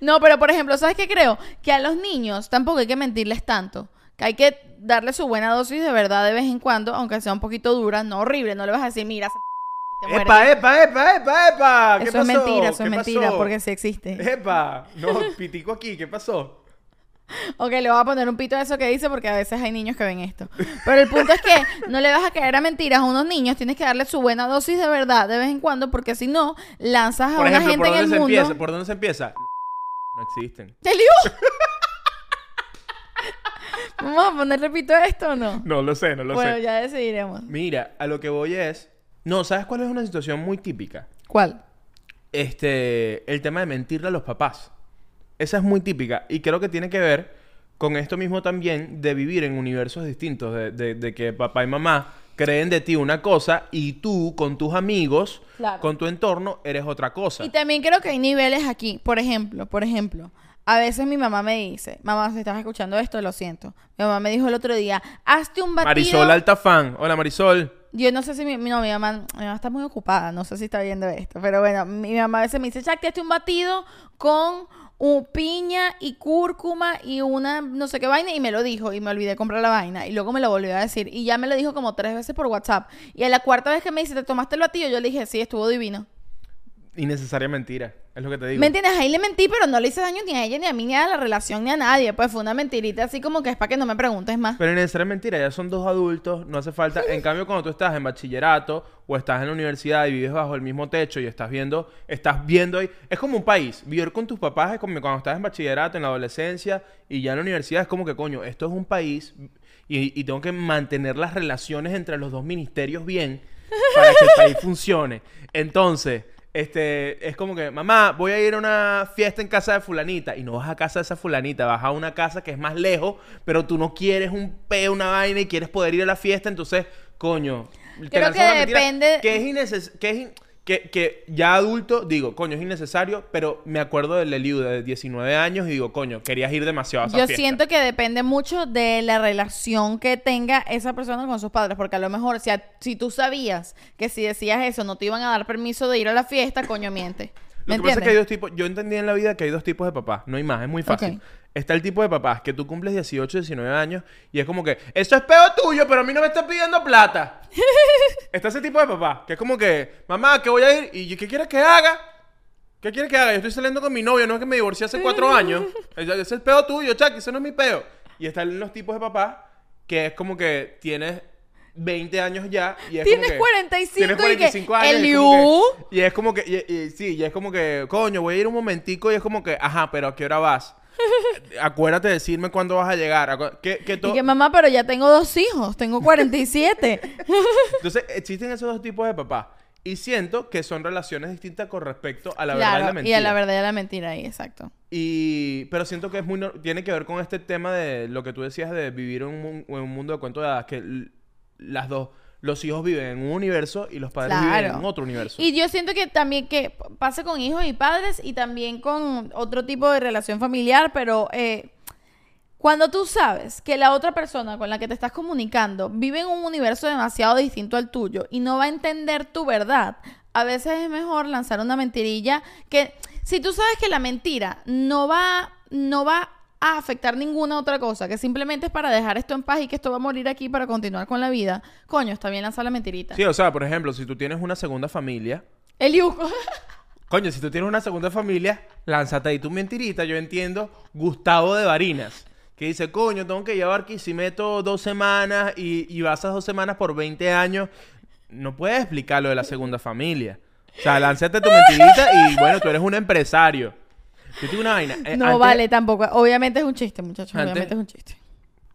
No, pero por ejemplo, ¿sabes qué creo? Que a los niños tampoco hay que mentirles tanto. Que hay que darle su buena dosis de verdad de vez en cuando, aunque sea un poquito dura, no horrible. No le vas a decir, mira, se- te mueres. ¡Epa, epa, epa, epa, epa! ¿Qué Eso es pasó? mentira, eso ¿Qué es mentira, pasó? porque sí existe. ¡Epa! No, pitico aquí, ¿qué pasó? Ok, le voy a poner un pito a eso que dice porque a veces hay niños que ven esto. Pero el punto es que no le vas a caer a mentiras a unos niños, tienes que darle su buena dosis de verdad de vez en cuando, porque si no, lanzas a Por una ejemplo, gente ¿por en dónde el se mundo. empieza? ¿Por dónde se empieza? No existen. ¡Te lió! ¿Vamos a ponerle pito a esto o no? No lo sé, no lo bueno, sé. ya decidiremos. Mira, a lo que voy es... No, ¿sabes cuál es una situación muy típica? ¿Cuál? Este... El tema de mentirle a los papás. Esa es muy típica. Y creo que tiene que ver con esto mismo también de vivir en universos distintos. De, de- de que papá y mamá creen de ti una cosa y tú con tus amigos, Claro. con tu entorno, eres otra cosa. Y también creo que hay niveles aquí. Por ejemplo, por ejemplo, a veces mi mamá me dice, mamá, si estás escuchando esto, lo siento. Mi mamá me dijo el otro día, hazte un batido. Marisol Altafán. Hola, Marisol. Yo no sé si mi, no, mi mamá, está muy ocupada, no sé si está viendo esto, pero bueno, mi mamá a veces me dice, Chacti, hazte un batido con un piña y cúrcuma y una no sé qué vaina y me lo dijo y me olvidé de comprar la vaina y luego me lo volvió a decir y ya me lo dijo como tres veces por WhatsApp y a la cuarta vez que me dice, ¿te tomaste el batido? Yo le dije, sí, estuvo divino. Innecesaria mentira. Es lo que te digo. ¿Me entiendes? Ahí le mentí, pero no le hice daño ni a ella, ni a mí, ni a la relación, ni a nadie. Pues fue una mentirita así como que es para que no me preguntes más. Pero innecesaria mentira. Ya son dos adultos. No hace falta. En cambio, cuando tú estás en bachillerato o estás en la universidad y vives bajo el mismo techo y estás viendo... Estás viendo ahí... Es como un país. Vivir con tus papás es como cuando estás en bachillerato, en la adolescencia y ya en la universidad es como que, coño, esto es un país y, y tengo que mantener las relaciones entre los dos ministerios bien para que el país funcione. Entonces... Este, es como que, mamá, voy a ir a una fiesta en casa de fulanita. Y no vas a casa de esa fulanita, vas a una casa que es más lejos, pero tú no quieres un peo, una vaina y quieres poder ir a la fiesta. Entonces, coño. Creo que depende- Que es innecesario. Que, es que, que ya adulto, digo, coño, es innecesario, pero me acuerdo del Eliu de 19 años y digo, coño, querías ir demasiado a esa Yo fiesta. siento que depende mucho de la relación que tenga esa persona con sus padres, porque a lo mejor si, a- si tú sabías que si decías eso no te iban a dar permiso de ir a la fiesta, coño miente. ¿Me Lo que pasa es que hay dos tipos. Yo entendí en la vida que hay dos tipos de papás. No hay más, es muy fácil. Está el tipo de papás que tú cumples 18, 19 años y es como que, eso es peo tuyo, pero a mí no me estás pidiendo plata. Está ese tipo de papá que es como que, mamá, que voy a ir y ¿qué quieres que haga? ¿Qué quieres que haga? Yo estoy saliendo con mi novio, no es que me divorcié hace cuatro años. Ese es el peo tuyo, Chucky, ese no es mi peo. Y están los tipos de papás que es como que tienes 20 años ya y es Tienes como que, 45 tienes y que, 45 años y es como que- y es como que, y, y- sí, y es como que, coño, voy a ir un momentico y es como que, ajá, pero ¿a qué hora vas? Acuérdate de decirme cuándo vas a llegar. Que, que to- Y que mamá, pero ya tengo dos hijos, tengo 47. Entonces, existen esos dos tipos de papás. Y siento que son relaciones distintas con respecto a la verdad y la claro, y mentira. a la verdad y a la mentira ahí, exacto. Y, pero siento que es muy nor- tiene que ver con este tema de lo que tú decías de vivir en un, en un mundo de cuentos de hadas, que las dos, los hijos viven en un universo y los padres viven en otro universo. Y yo siento que también que pasa con hijos y padres y también con otro tipo de relación familiar, pero eh, cuando tú sabes que la otra persona con la que te estás comunicando vive en un universo demasiado distinto al tuyo y no va a entender tu verdad, a veces es mejor lanzar una mentirilla que si tú sabes que la mentira no va, no va a afectar ninguna otra cosa, que simplemente es para dejar esto en paz y que esto va a morir aquí para continuar con la vida, coño, está bien lanzar la mentirita. Sí, o sea, por ejemplo, si tú tienes una segunda familia, El yugo. coño, si tú tienes una segunda familia, lánzate ahí tu mentirita. Yo entiendo Gustavo de Varinas. que dice, coño, tengo que llevar Barquisimeto dos semanas y, y vas a dos semanas por 20 años, no puedes explicar lo de la segunda familia. O sea, lánzate tu mentirita y bueno, tú eres un empresario. Yo tengo una vaina. eh, No antes- vale tampoco. Obviamente es un chiste, muchachos. Antes- Obviamente es un chiste.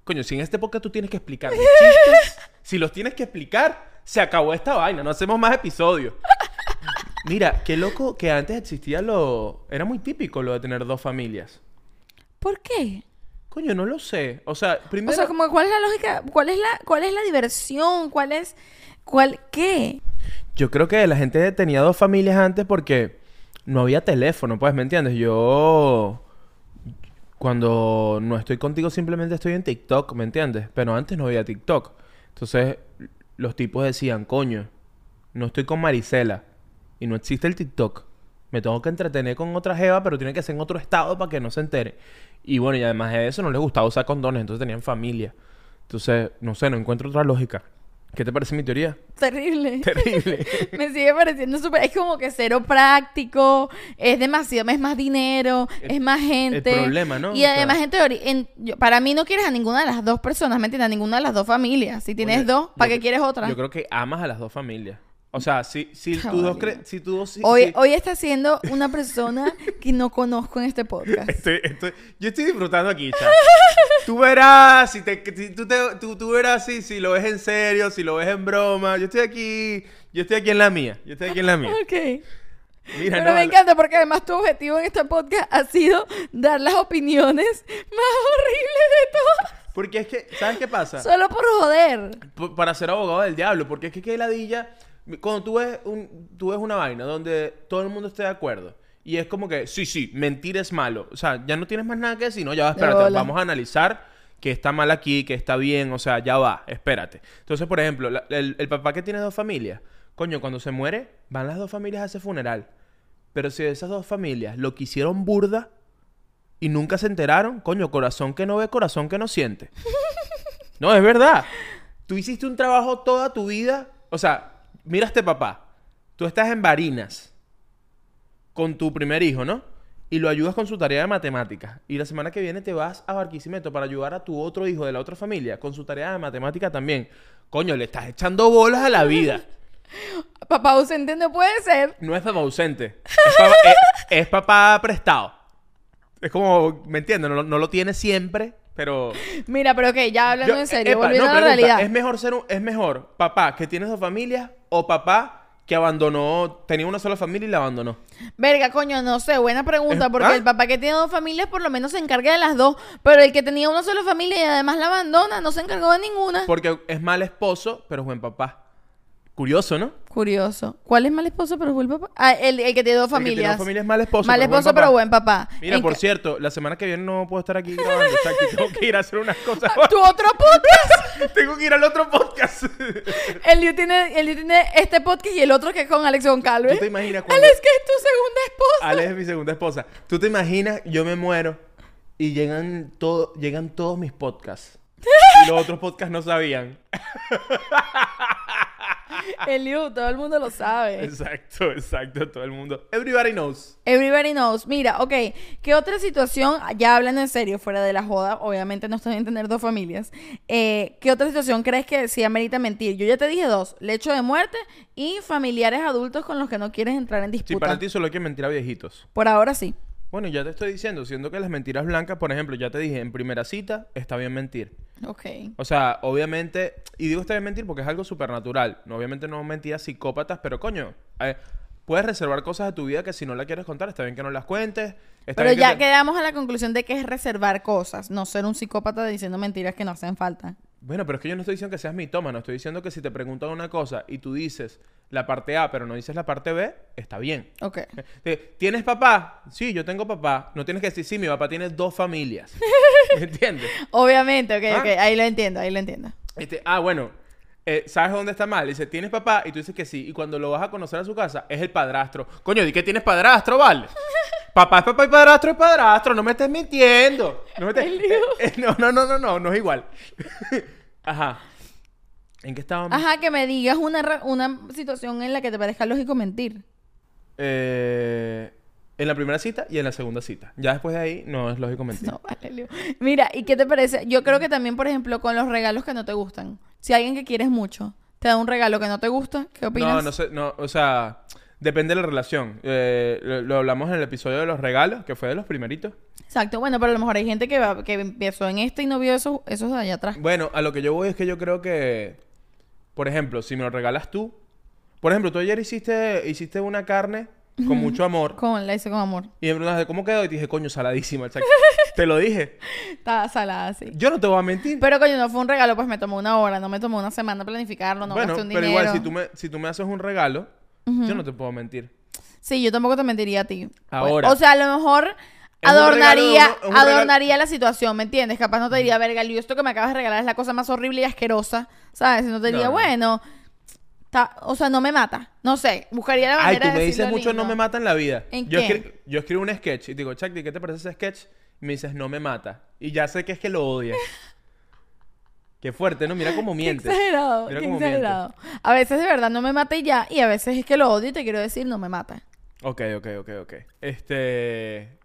Coño, si en este podcast tú tienes que explicar mis chistes, si los tienes que explicar, se acabó esta vaina, no hacemos más episodios. Mira, qué loco que antes existía lo... Era muy típico lo de tener dos familias. ¿Por qué? Coño, no lo sé. O sea, primero... O sea, como, ¿cuál es la lógica? ¿Cuál es la, cuál es la diversión? ¿Cuál es, cuál, qué? Yo creo que la gente tenía dos familias antes porque no había teléfono, pues, ¿me entiendes? Yo... Cuando no estoy contigo simplemente estoy en TikTok, ¿me entiendes? Pero antes no había TikTok. Entonces, los tipos decían, coño, no estoy con Marisela y no existe el TikTok. Me tengo que entretener con otra jeva, pero tiene que ser en otro estado para que no se entere. Y bueno, y además de eso, no les gustaba usar condones, entonces tenían familia. Entonces, no sé, no encuentro otra lógica. ¿Qué te parece mi teoría? Terrible. Terrible. Me sigue pareciendo súper. Es como que cero práctico. Es demasiado. Es más dinero. El- es más gente. problema, ¿no? Y O además, sea- en teoría. para mí, no quieres a ninguna de las dos personas. ¿Me entiendes? A ninguna de las dos familias. Si tienes Oye, dos, ¿para qué quieres otra? Yo creo que amas a las dos familias. O sea, si, si tú dos vale. cre- si tú dos... si- Hoy, si- hoy está siendo una persona que no conozco en este podcast. Estoy- estoy- yo estoy disfrutando aquí, chat. Tú verás, si, te, si tú, te- tú, tú verás si, si lo ves en serio, si lo ves en broma. Yo estoy aquí, yo estoy aquí en la mía. Yo estoy aquí en la mía. Ok. Mira, Pero no, me encanta porque además tu objetivo en este podcast ha sido dar las opiniones más horribles de todas. Porque es que, ¿sabes qué pasa? Solo por joder. P- para ser abogado del diablo, porque es que qué ladilla, cuando tú ves, un, tú ves una vaina donde todo el mundo esté de acuerdo y es como que, sí, sí, mentir es malo, o sea, ya no tienes más nada que decir, no, ya va, espérate, vamos a analizar que está mal aquí, que está bien, o sea, ya va, espérate. Entonces, por ejemplo, la- el, el papá que tiene dos familias, coño, cuando se muere, van las dos familias a ese funeral, pero si esas dos familias lo quisieron burda y nunca se enteraron, coño, corazón que no ve, corazón que no siente. No, es verdad. Tú hiciste un trabajo toda tu vida. O sea, mira a este papá. Tú estás en Barinas con tu primer hijo, ¿no? Y lo ayudas con su tarea de matemáticas. Y la semana que viene te vas a Barquisimeto para ayudar a tu otro hijo de la otra familia con su tarea de matemática también. Coño, le estás echando bolas a la vida. Papá ausente no puede ser. No es papá ausente. Es papá, es- es papá prestado. Es como, ¿me entiendes? No, lo- no lo tiene siempre, pero... Mira, pero ok, ya hablando Yo- en serio, epa, volviendo no, a la pregunta, realidad. ¿Es mejor ser un- es mejor papá que tiene dos familias o papá que abandonó, tenía una sola familia y la abandonó? Verga, coño, no sé, buena pregunta, porque ¿ah? el papá que tiene dos familias por lo menos se encarga de las dos, pero el que tenía una sola familia y además la abandona, no se encargó de ninguna. Porque es mal esposo, pero es buen papá. Curioso, ¿no? Curioso. ¿Cuál es mal esposo pero buen papá? Ah, el, el que tiene dos El que tiene familias. dos familias es mal esposo. mal buen esposo pero buen papá. Mira, En por cierto, la semana que viene no puedo estar aquí grabando. tengo que ir a hacer unas cosas. ¿Tu otro podcast? tengo que ir al otro podcast. el Liu tiene, el Liu tiene este podcast y el otro que es con Alex Goncalves. ¿Tú te imaginas cuando- Alex, que es tu segunda esposa. Ale es mi segunda esposa. ¿Tú te imaginas? Yo me muero y llegan, todo, llegan todos mis podcasts. Y los otros podcasts no sabían. El Liu, todo el mundo lo sabe. Exacto, exacto. Todo el mundo. Everybody knows. Everybody knows. Mira, ok, ¿qué otra situación, ya hablando en serio, fuera de la joda, obviamente no está bien tener dos familias, eh, ¿qué otra situación crees que sí amerita mentir? Yo ya te dije dos, lecho de muerte y familiares adultos con los que no quieres entrar en disputa. para ti solo hay que mentir a viejitos. Por ahora sí. Bueno, ya te estoy diciendo, siendo que las mentiras blancas, por ejemplo, ya te dije, en primera cita está bien mentir. Ok. O sea, obviamente, y digo bien mentir porque es algo supernatural. No, obviamente no mentiras psicópatas, pero coño, eh, puedes reservar cosas de tu vida que si no la quieres contar, está bien que no las cuentes. Está Pero bien que ya te- quedamos a la conclusión de que es reservar cosas, no ser un psicópata diciendo mentiras que no hacen falta. Bueno, pero es que yo no estoy diciendo que seas mitómano, estoy diciendo que si te preguntan una cosa y tú dices la parte A, pero no dices la parte B, está bien. Ok. ¿Tienes papá? Sí, yo tengo papá. No tienes que decir, sí, mi papá tiene dos familias. ¿Me entiendes? Obviamente, ok, ¿Ah? ok, ahí lo entiendo, ahí lo entiendo. Este, ah, bueno, eh, ¿sabes dónde está mal? Dice, ¿tienes papá? Y tú dices que sí. Y cuando lo vas a conocer a su casa, es el padrastro. Coño, di que tienes padrastro, ¿vale? papá es papá y padrastro es padrastro. No me estés mintiendo. No, me estés-. Eh, eh, no, no, no, no, no, no es igual. Ajá. ¿En qué estábamos? Ajá, que me digas una, una situación en la que te parezca lógico mentir. Eh, En la primera cita y en la segunda cita. Ya después de ahí no es lógico mentir. No, vale, Leo. Mira, ¿y qué te parece? Yo creo que también, por ejemplo, con los regalos que no te gustan. Si alguien que quieres mucho te da un regalo que no te gusta, ¿qué opinas? No, no sé, no, o sea, depende de la relación. Eh, lo, lo hablamos en el episodio de los regalos, que fue de los primeritos. Exacto, bueno, pero a lo mejor hay gente que, va- que empezó en este y no vio esos, esos de allá atrás. Bueno, a lo que yo voy es que yo creo que, por ejemplo, si me lo regalas tú, por ejemplo, tú ayer hiciste, hiciste una carne con mucho amor Con, la hice con amor. y me preguntaste cómo quedó y te dije, coño, saladísima. exacto. te lo dije. Estaba salada, sí. Yo no te voy a mentir. Pero coño, no fue un regalo, pues me tomó una hora, no me tomó una semana planificarlo, no bueno, gasté un pero dinero. igual, si tú, me, si tú me haces un regalo, yo no te puedo mentir. Sí, yo tampoco te mentiría a ti. Ahora. O sea, a lo mejor adornaría, regalo, es un regalo- adornaría la situación, ¿me entiendes? Capaz no te diría, verga, Leo, esto que me acabas de regalar es la cosa más horrible y asquerosa, ¿sabes? Sino te diría, No. bueno, ta- o sea, no me mata. No sé, buscaría la Ay, manera tú me de dices mucho lindo. no me mata en la vida. ¿En yo, qué? escri- yo escribo un sketch y digo, Chakti, ¿qué te parece ese sketch? Y me dices, no me mata. Y ya sé que es que lo odias. Qué fuerte, ¿no? Mira cómo Qué mientes. exagerado, Mira qué cómo mientes. exagerado. A veces de verdad no me mata y ya, y a veces es que lo odio y te quiero decir no me mata. Ok, ok, ok, ok. Este...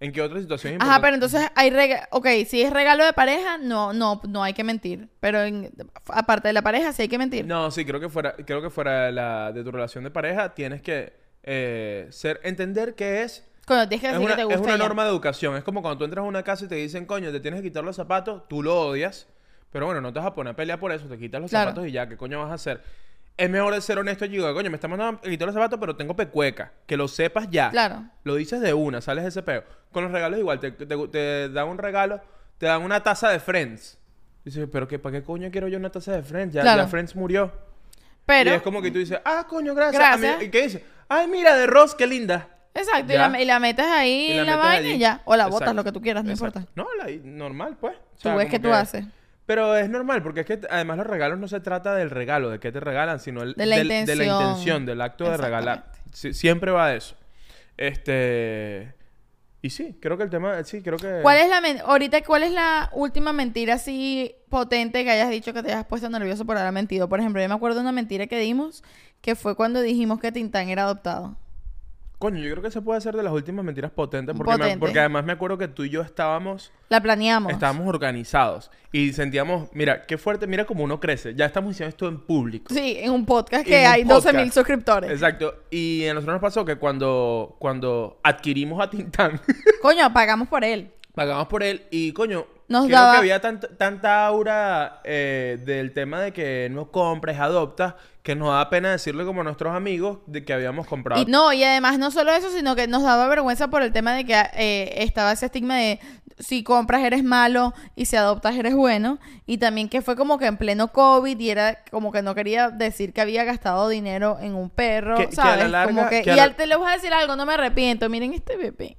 ¿En qué otra situación Ajá, pero entonces hay regalo, ok, si es regalo de pareja, no, no, no hay que mentir. Pero en- aparte de la pareja, sí hay que mentir. No, sí, creo que fuera, creo que fuera de, la, de tu relación de pareja tienes que eh, ser, entender que es, Coño, tienes que es decir una, que te es gusta una y ya. norma de educación. Es como cuando tú entras a una casa y te dicen, coño, te tienes que quitar los zapatos, tú lo odias, pero bueno, no te vas a poner a pelear por eso, te quitas los Claro. zapatos y ya, ¿qué coño vas a hacer? Es mejor ser honesto y digo, coño, me está mandando quitar los zapatos, pero tengo pecueca. Que lo sepas ya. Claro. Lo dices de una, sales de ese peo. Con los regalos igual, te, te- te dan un regalo, te dan una taza de Friends. Dices, pero qué, ¿para qué coño quiero yo una taza de Friends? Ya, Claro. ya Friends murió. Pero, y es como que tú dices, ah, coño, gracias. A mí- Gracias. ¿Y qué dices? Ay, mira, de Ross, qué linda. exacto, y la, y la metes ahí Y la metes vaina allí. y ya. O la botas, Exacto. lo que tú quieras, no Exacto. importa. No, la, normal, pues. O Tú ves como qué tú haces. Pero es normal, porque es que además los regalos no se trata del regalo, de qué te regalan, sino el- De la del- de la intención. del acto de regalar. Siempre va de eso. Este. Y sí, creo que el tema. Sí, creo que. ¿Cuál es la ahorita cuál es la última mentira así potente que hayas dicho que te hayas puesto nervioso por haber mentido? Por ejemplo, yo me acuerdo de una mentira que dimos que fue cuando dijimos que Tintán era adoptado. Coño, yo creo que se puede hacer de las últimas mentiras potentes. Porque, me- Potente. porque además me acuerdo que tú y yo estábamos. La planeamos. Estábamos organizados. Y sentíamos. Mira, qué fuerte. Mira cómo uno crece. Ya estamos diciendo esto en público. Sí, en un podcast que hay 12 mil podcast. suscriptores. Exacto. Y a nosotros nos pasó que cuando, cuando adquirimos a Tintán, Coño, pagamos por él. Pagamos por él y, coño, Nos creo daba- que había tant- tanta aura eh, del tema de que no compres, adoptas, que nos da pena decirle como a nuestros amigos de que habíamos comprado. Y no, y además no solo eso, sino que nos daba vergüenza por el tema de que eh, estaba ese estigma de si compras eres malo y si adoptas eres bueno. Y también que fue como que en pleno COVID y era como que no quería decir que había gastado dinero en un perro, Que- que a ¿sabes? la larga- como que, que a y al- te les voy a decir algo, no me arrepiento. Miren este bebé.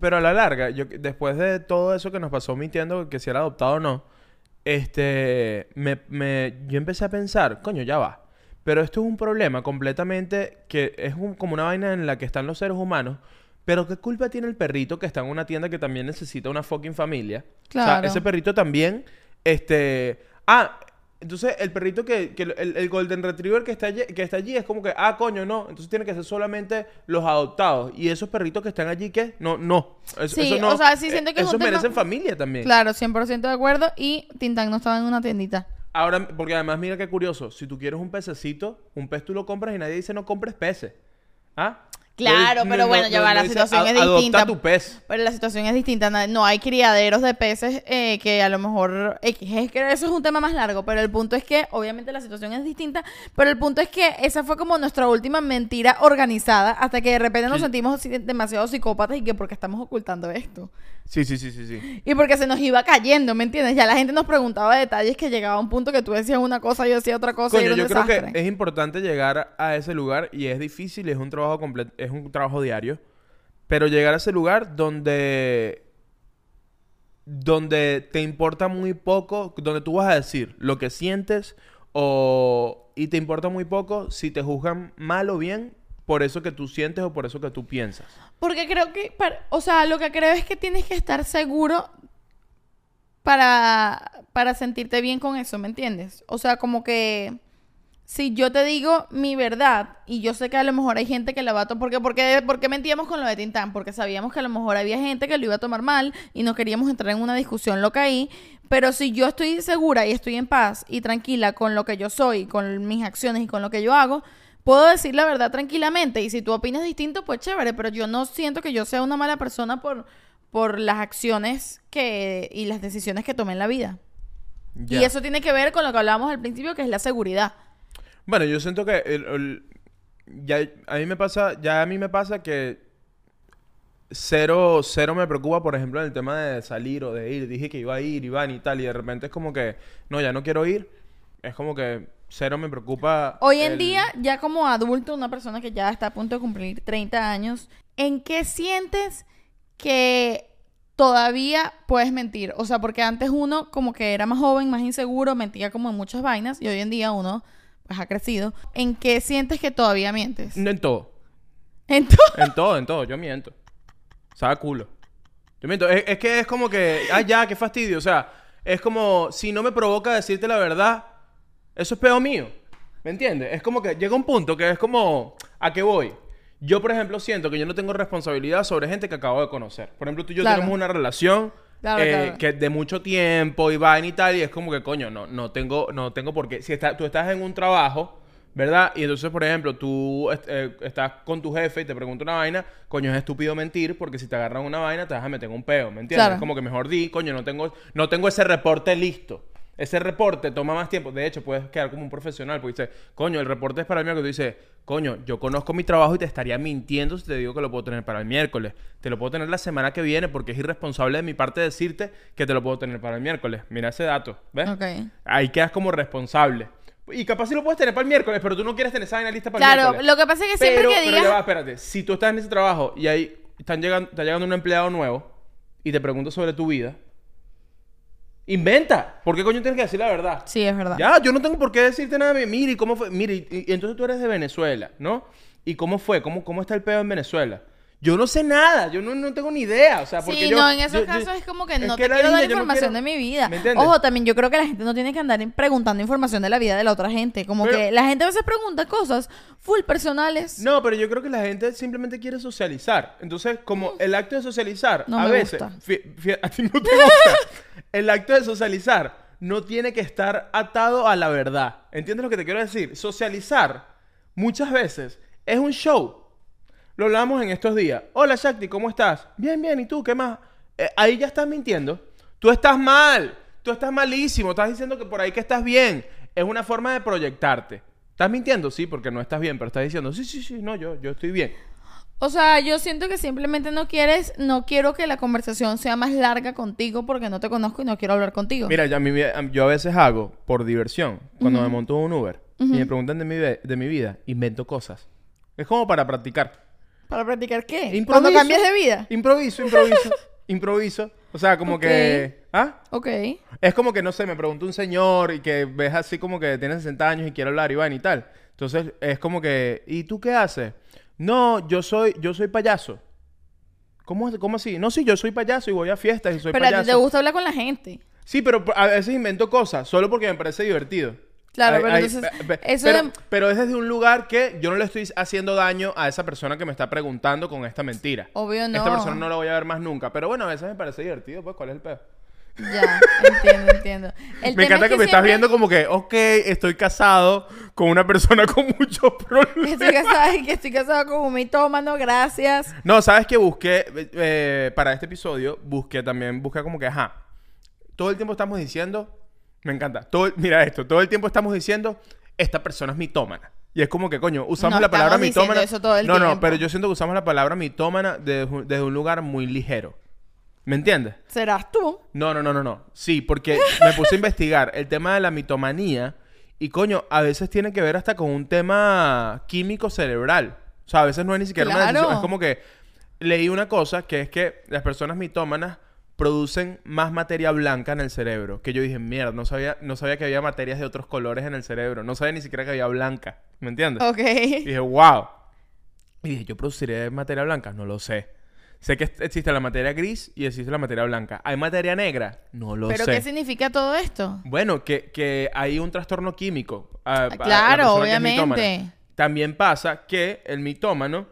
Pero a la larga, yo después de todo eso que nos pasó mintiendo que si era adoptado o no, este, me, me- yo empecé a pensar, coño, ya va. Pero esto es un problema completamente que es un- como una vaina en la que están los seres humanos. Pero ¿qué culpa tiene el perrito que está en una tienda que también necesita una fucking familia? O Claro. sea, ese perrito también, este... Ah, entonces el perrito que... que el, el Golden Retriever que está, allí, que está allí es como que, ah, coño, no. Entonces tiene que ser solamente los adoptados. Y esos perritos que están allí, ¿qué? No, no. Eso, Sí, eso no- o sea, sí siento que es Esos merecen familia también. Claro, 100% de acuerdo. Y Tintán no estaba en una tiendita. Ahora, porque además mira qué curioso. Si tú quieres un pececito, un pez tú lo compras y nadie dice no compres peces. ¿Ah? Claro, pero no- bueno, no- ya va, no la situación "A- es distinta". Adopta tu pez. Pero la situación es distinta. No hay criaderos de peces eh, que a lo mejor... eh, Es que eso es un tema más largo. Pero el punto es que, obviamente, la situación es distinta. Pero el punto es que esa fue como nuestra última mentira organizada. Hasta que de repente nos Sí. sentimos demasiado psicópatas y que porque estamos ocultando esto. Sí, sí, sí, sí, sí. Y porque se nos iba cayendo, ¿me entiendes? Ya la gente nos preguntaba detalles que llegaba a un punto que tú decías una cosa y yo decía otra cosa y Coño, era un yo creo que es importante llegar a ese lugar y es difícil, es un trabajo completo, es un trabajo diario, pero llegar a ese lugar donde donde te importa muy poco, donde tú vas a decir lo que sientes o y te importa muy poco si te juzgan mal o bien por eso que tú sientes o por eso que tú piensas. Porque creo que, o sea, lo que creo es que tienes que estar seguro para, para sentirte bien con eso, ¿me entiendes? O sea, como que si yo te digo mi verdad y yo sé que a lo mejor hay gente que la va a tomar, porque, porque, porque mentíamos con lo de Tintán, porque sabíamos que a lo mejor había gente que lo iba a tomar mal y no queríamos entrar en una discusión loca ahí, pero si yo estoy segura y estoy en paz y tranquila con lo que yo soy, con mis acciones y con lo que yo hago, puedo decir la verdad tranquilamente y si tú opinas distinto, pues chévere, pero yo no siento que yo sea una mala persona por, por las acciones que y las decisiones que tomé en la vida. Y eso tiene que ver con lo que hablábamos al principio, que es la seguridad. Bueno, yo siento que el- el- ya a mí me pasa, ya a mí me pasa que cero, cero me preocupa, por ejemplo, en el tema de salir o de ir. Dije que iba a ir, Iván y tal, y de repente es como que, no, ya no quiero ir. Es como que cero me preocupa. Hoy en el- día, ya como adulto, una persona que ya está a punto de cumplir 30 años, ¿en qué sientes que todavía puedes mentir? O sea, porque antes uno como que era más joven, más inseguro, mentía como en muchas vainas, y hoy en día uno pues ha crecido. ¿En qué sientes que todavía mientes? No en todo. Entonces, En todo, en todo. Yo miento. Sabe culo. Yo miento. Es, es que es como que, ah, ya, qué fastidio. O sea, es como, si no me provoca decirte la verdad, eso es peor mío. ¿Me entiendes? Es como que llega un punto que es como, ¿a qué voy? Yo, por ejemplo, siento que yo no tengo responsabilidad sobre gente que acabo de conocer. Por ejemplo, tú y yo Claro. tenemos una relación Claro, eh, claro. que de mucho tiempo y vaina y tal, y es como que, coño, no, no tengo, no tengo por qué. Si está- tú estás en un trabajo, ¿verdad? Y entonces, por ejemplo, tú eh, estás con tu jefe y te pregunta una vaina, coño, es estúpido mentir porque si te agarran una vaina te vas a meter en un peo, ¿me entiendes? Claro. Es como que mejor di, coño, no tengo, no tengo ese reporte listo. Ese reporte toma más tiempo. De hecho, puedes quedar como un profesional porque dices, coño, el reporte es para el miércoles. Tú dices, coño, yo conozco mi trabajo y te estaría mintiendo si te digo que lo puedo tener para el miércoles. Te lo puedo tener la semana que viene porque es irresponsable de mi parte decirte que te lo puedo tener para el miércoles. Mira ese dato, ¿ves? Ahí quedas como responsable. Y capaz sí lo puedes tener para el miércoles, pero tú no quieres tener esa vaina lista para el claro, miércoles. lo que pasa es que siempre pero, que pero digas... ya va, espérate. Si tú estás en ese trabajo y ahí están llegando, está llegando un empleado nuevo y te pregunta sobre tu vida, inventa. ¿Por qué coño tienes que decir la verdad? Sí, es verdad. Ya, yo no tengo por qué decirte nada. Mire, ¿y cómo fue? Mire, y, y entonces tú eres de Venezuela, ¿no? ¿Y cómo fue? ¿Cómo, cómo está el pedo en Venezuela? Yo no sé nada, yo no, no tengo ni idea, o sea, porque Sí, yo... no, en esos yo- yo- casos es como que no que te quiero vida, dar no información quiero- de mi vida. ¿Me? Ojo, también yo creo que la gente no tiene que andar preguntando información de la vida de la otra gente. Como Pero- que la gente a veces pregunta cosas full personales. No, pero yo creo que la gente simplemente quiere socializar. Entonces, como el acto de socializar, No a me veces, gusta. a ti no te gusta. el acto de socializar no tiene que estar atado a la verdad. ¿Entiendes lo que te quiero decir? Socializar muchas veces es un show. Lo hablamos en estos días. Hola, Shakti, ¿cómo estás? Bien, bien, ¿y tú qué más? Eh, ahí ya estás mintiendo. Tú estás mal. Tú estás malísimo. Estás diciendo que por ahí que estás bien. Es una forma de proyectarte. ¿Estás mintiendo? Sí, porque no estás bien, pero estás diciendo, sí, sí, sí, no, yo, yo estoy bien. O sea, yo siento que simplemente no quieres, no quiero que la conversación sea más larga contigo porque no te conozco y no quiero hablar contigo. Mira, yo a veces hago, por diversión, cuando me monto un Uber y me preguntan de mi, de mi vida, invento cosas. Es como para practicar. ¿Para practicar qué? Improviso. Cuando cambias de vida. Improviso, improviso, improviso. O sea, como que... ¿Ah? Ok. Es como que, no sé, me preguntó un señor y que ves así como que tiene 60 años y quiere hablar y vaina y tal. Entonces, es como que, ¿y tú qué haces? No, yo soy, yo soy payaso. ¿Cómo, ¿Cómo así? No, sí, yo soy payaso y voy a fiestas y soy Pero a payaso. ti te gusta hablar con la gente. Sí, pero a veces invento cosas solo porque me parece divertido. Claro, Ay, pero ay, entonces, eso pero, de- pero es desde un lugar que yo no le estoy haciendo daño a esa persona que me está preguntando con esta mentira. Obvio no. Esta persona no la voy a ver más nunca. Pero bueno, a veces me parece divertido, pues, ¿cuál es el pedo? Ya, entiendo, entiendo. El me encanta es que, me estás viendo como que, ok, estoy casado con una persona con muchos problemas. Estoy casada, que estoy casada con un mitómano, gracias. No, sabes que busqué, eh, para este episodio, busqué también, busqué como que, ajá, todo el tiempo estamos diciendo, me encanta, todo, mira esto, todo el tiempo estamos diciendo, esta persona es mitómana. Y es como que, coño, usamos No la palabra mitómana. eso todo el no, no, pero yo siento que usamos la palabra mitómana desde, desde un lugar muy ligero. ¿Me entiendes? Serás tú. No, no, no, no, no. Sí, porque me puse a investigar el tema de la mitomanía y coño, a veces tiene que ver hasta con un tema químico cerebral. O sea, a veces no es ni siquiera una Claro. decisión. Es como que leí una cosa que es que las personas mitómanas producen más materia blanca en el cerebro. Que yo dije, mierda, no sabía, no sabía que había materias de otros colores en el cerebro. No sabía ni siquiera que había blanca. ¿Me entiendes? Ok. Y dije, wow. Y dije, ¿yo produciré materia blanca? No lo sé. Sé que existe la materia gris y existe la materia blanca. ¿Hay materia negra? No lo ¿Pero sé. qué significa todo esto? Bueno, que, que hay un trastorno químico. a- a la Claro, obviamente. También pasa que el mitómano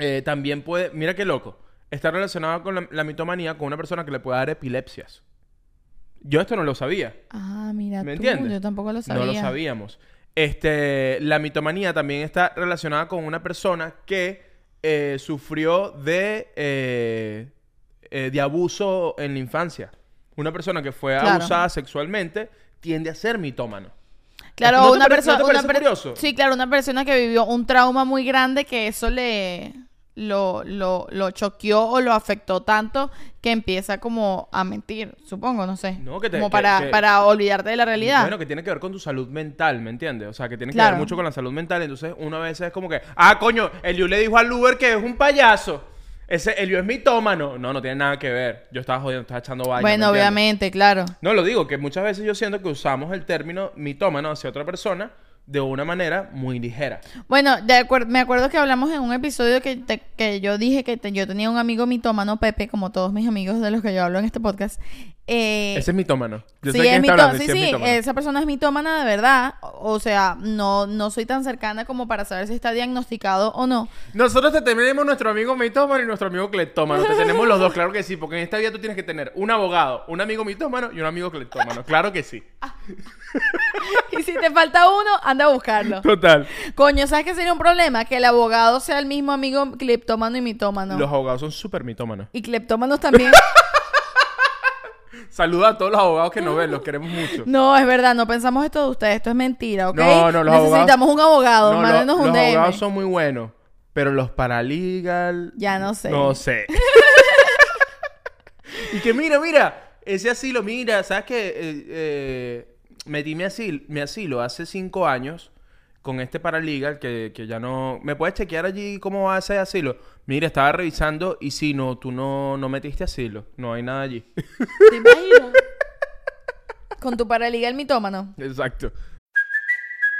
eh, también puede, mira qué loco, está relacionado con la, la mitomanía con una persona que le puede dar epilepsias. Yo esto no lo sabía. Ah, mira ¿Me tú, entiendes? yo tampoco lo sabía. No lo sabíamos. Este, la mitomanía también está relacionada con una persona que eh, sufrió de, eh, eh, de abuso en la infancia. Una persona que fue Claro. abusada sexualmente tiende a ser mitómano. Claro, ¿No te una persona. no? Sí, claro, una persona que vivió un trauma muy grande que eso le lo, lo, lo choqueó o lo afectó tanto que empieza como a mentir, supongo, no sé. No, que te- como que- para, que- para olvidarte de la realidad. Bueno, que tiene que ver con tu salud mental, ¿me entiendes? O sea, que tiene que Claro. ver mucho con la salud mental. Entonces, uno a veces es como que, ah, coño, Eliu le dijo al Uber que es un payaso. Ese Eliu es mitómano. No, no tiene nada que ver. Yo estaba jodiendo, estaba echando. ¿me bueno, obviamente, claro. No, lo digo, que muchas veces yo siento que usamos el término mitómano hacia otra persona de una manera muy ligera. Bueno, de acuer- me acuerdo que hablamos en un episodio que, te- que yo dije que te- yo tenía un amigo mitómano, Pepe, como todos mis amigos de los que yo hablo en este podcast. Eh, Ese es mitómano. Yo sí, sé es hablando, sí, sí es sí, mitómano. esa persona es mitómana de verdad. O o sea, no, no soy tan cercana como para saber si está diagnosticado o no. Nosotros te tenemos nuestro amigo mitómano y nuestro amigo cleptómano. Te tenemos los dos, claro que sí. Porque en esta vida tú tienes que tener un abogado, un amigo mitómano y un amigo cleptómano. Claro que sí. Y si te falta uno, anda a buscarlo. Total. Coño, ¿sabes qué sería un problema? Que el abogado sea el mismo amigo cleptómano y mitómano. Los abogados son súper mitómanos. Y cleptómanos también. Saluda a todos los abogados que nos ven, los queremos mucho. no, es verdad, no pensamos esto de ustedes, esto es mentira, ¿ok? No, no, los Necesitamos un abogado, No, lo- mándenos los un DM. abogados son muy buenos, pero los paralegal... Ya no sé. No sé. y que mira, mira, ese asilo, mira, ¿sabes qué? Eh, eh, metí mi asilo, mi asilo hace cinco años con este paralegal que, que ya no... ¿Me puedes chequear allí cómo va ese asilo? Mira, estaba revisando y sí, no, tú no, no metiste asilo. No hay nada allí. ¿Te imaginas? Con tu paraliga el mitómano. Exacto.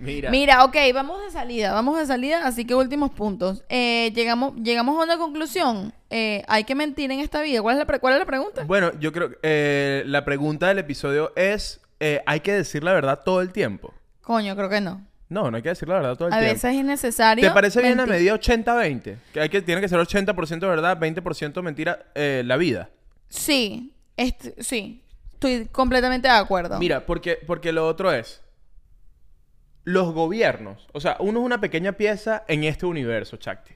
Mira. Mira, ok, vamos de salida, vamos de salida, así que últimos puntos. Eh, llegamos, llegamos a una conclusión. Eh, hay que mentir en esta vida. ¿Cuál es la, pre- cuál es la pregunta? Bueno, yo creo que eh, la pregunta del episodio es, ¿hay que decir la verdad todo el tiempo? Coño, creo que no. No, no hay que decir la verdad todo el A tiempo. veces es necesario. ¿Te parece bien la medida 80-20? Que, hay que tiene que ser 80% verdad, 20% mentira la vida. Sí, sí. Estoy completamente de acuerdo. Mira, porque, porque lo otro es, los gobiernos, o sea, uno es una pequeña pieza en este universo, Chakti.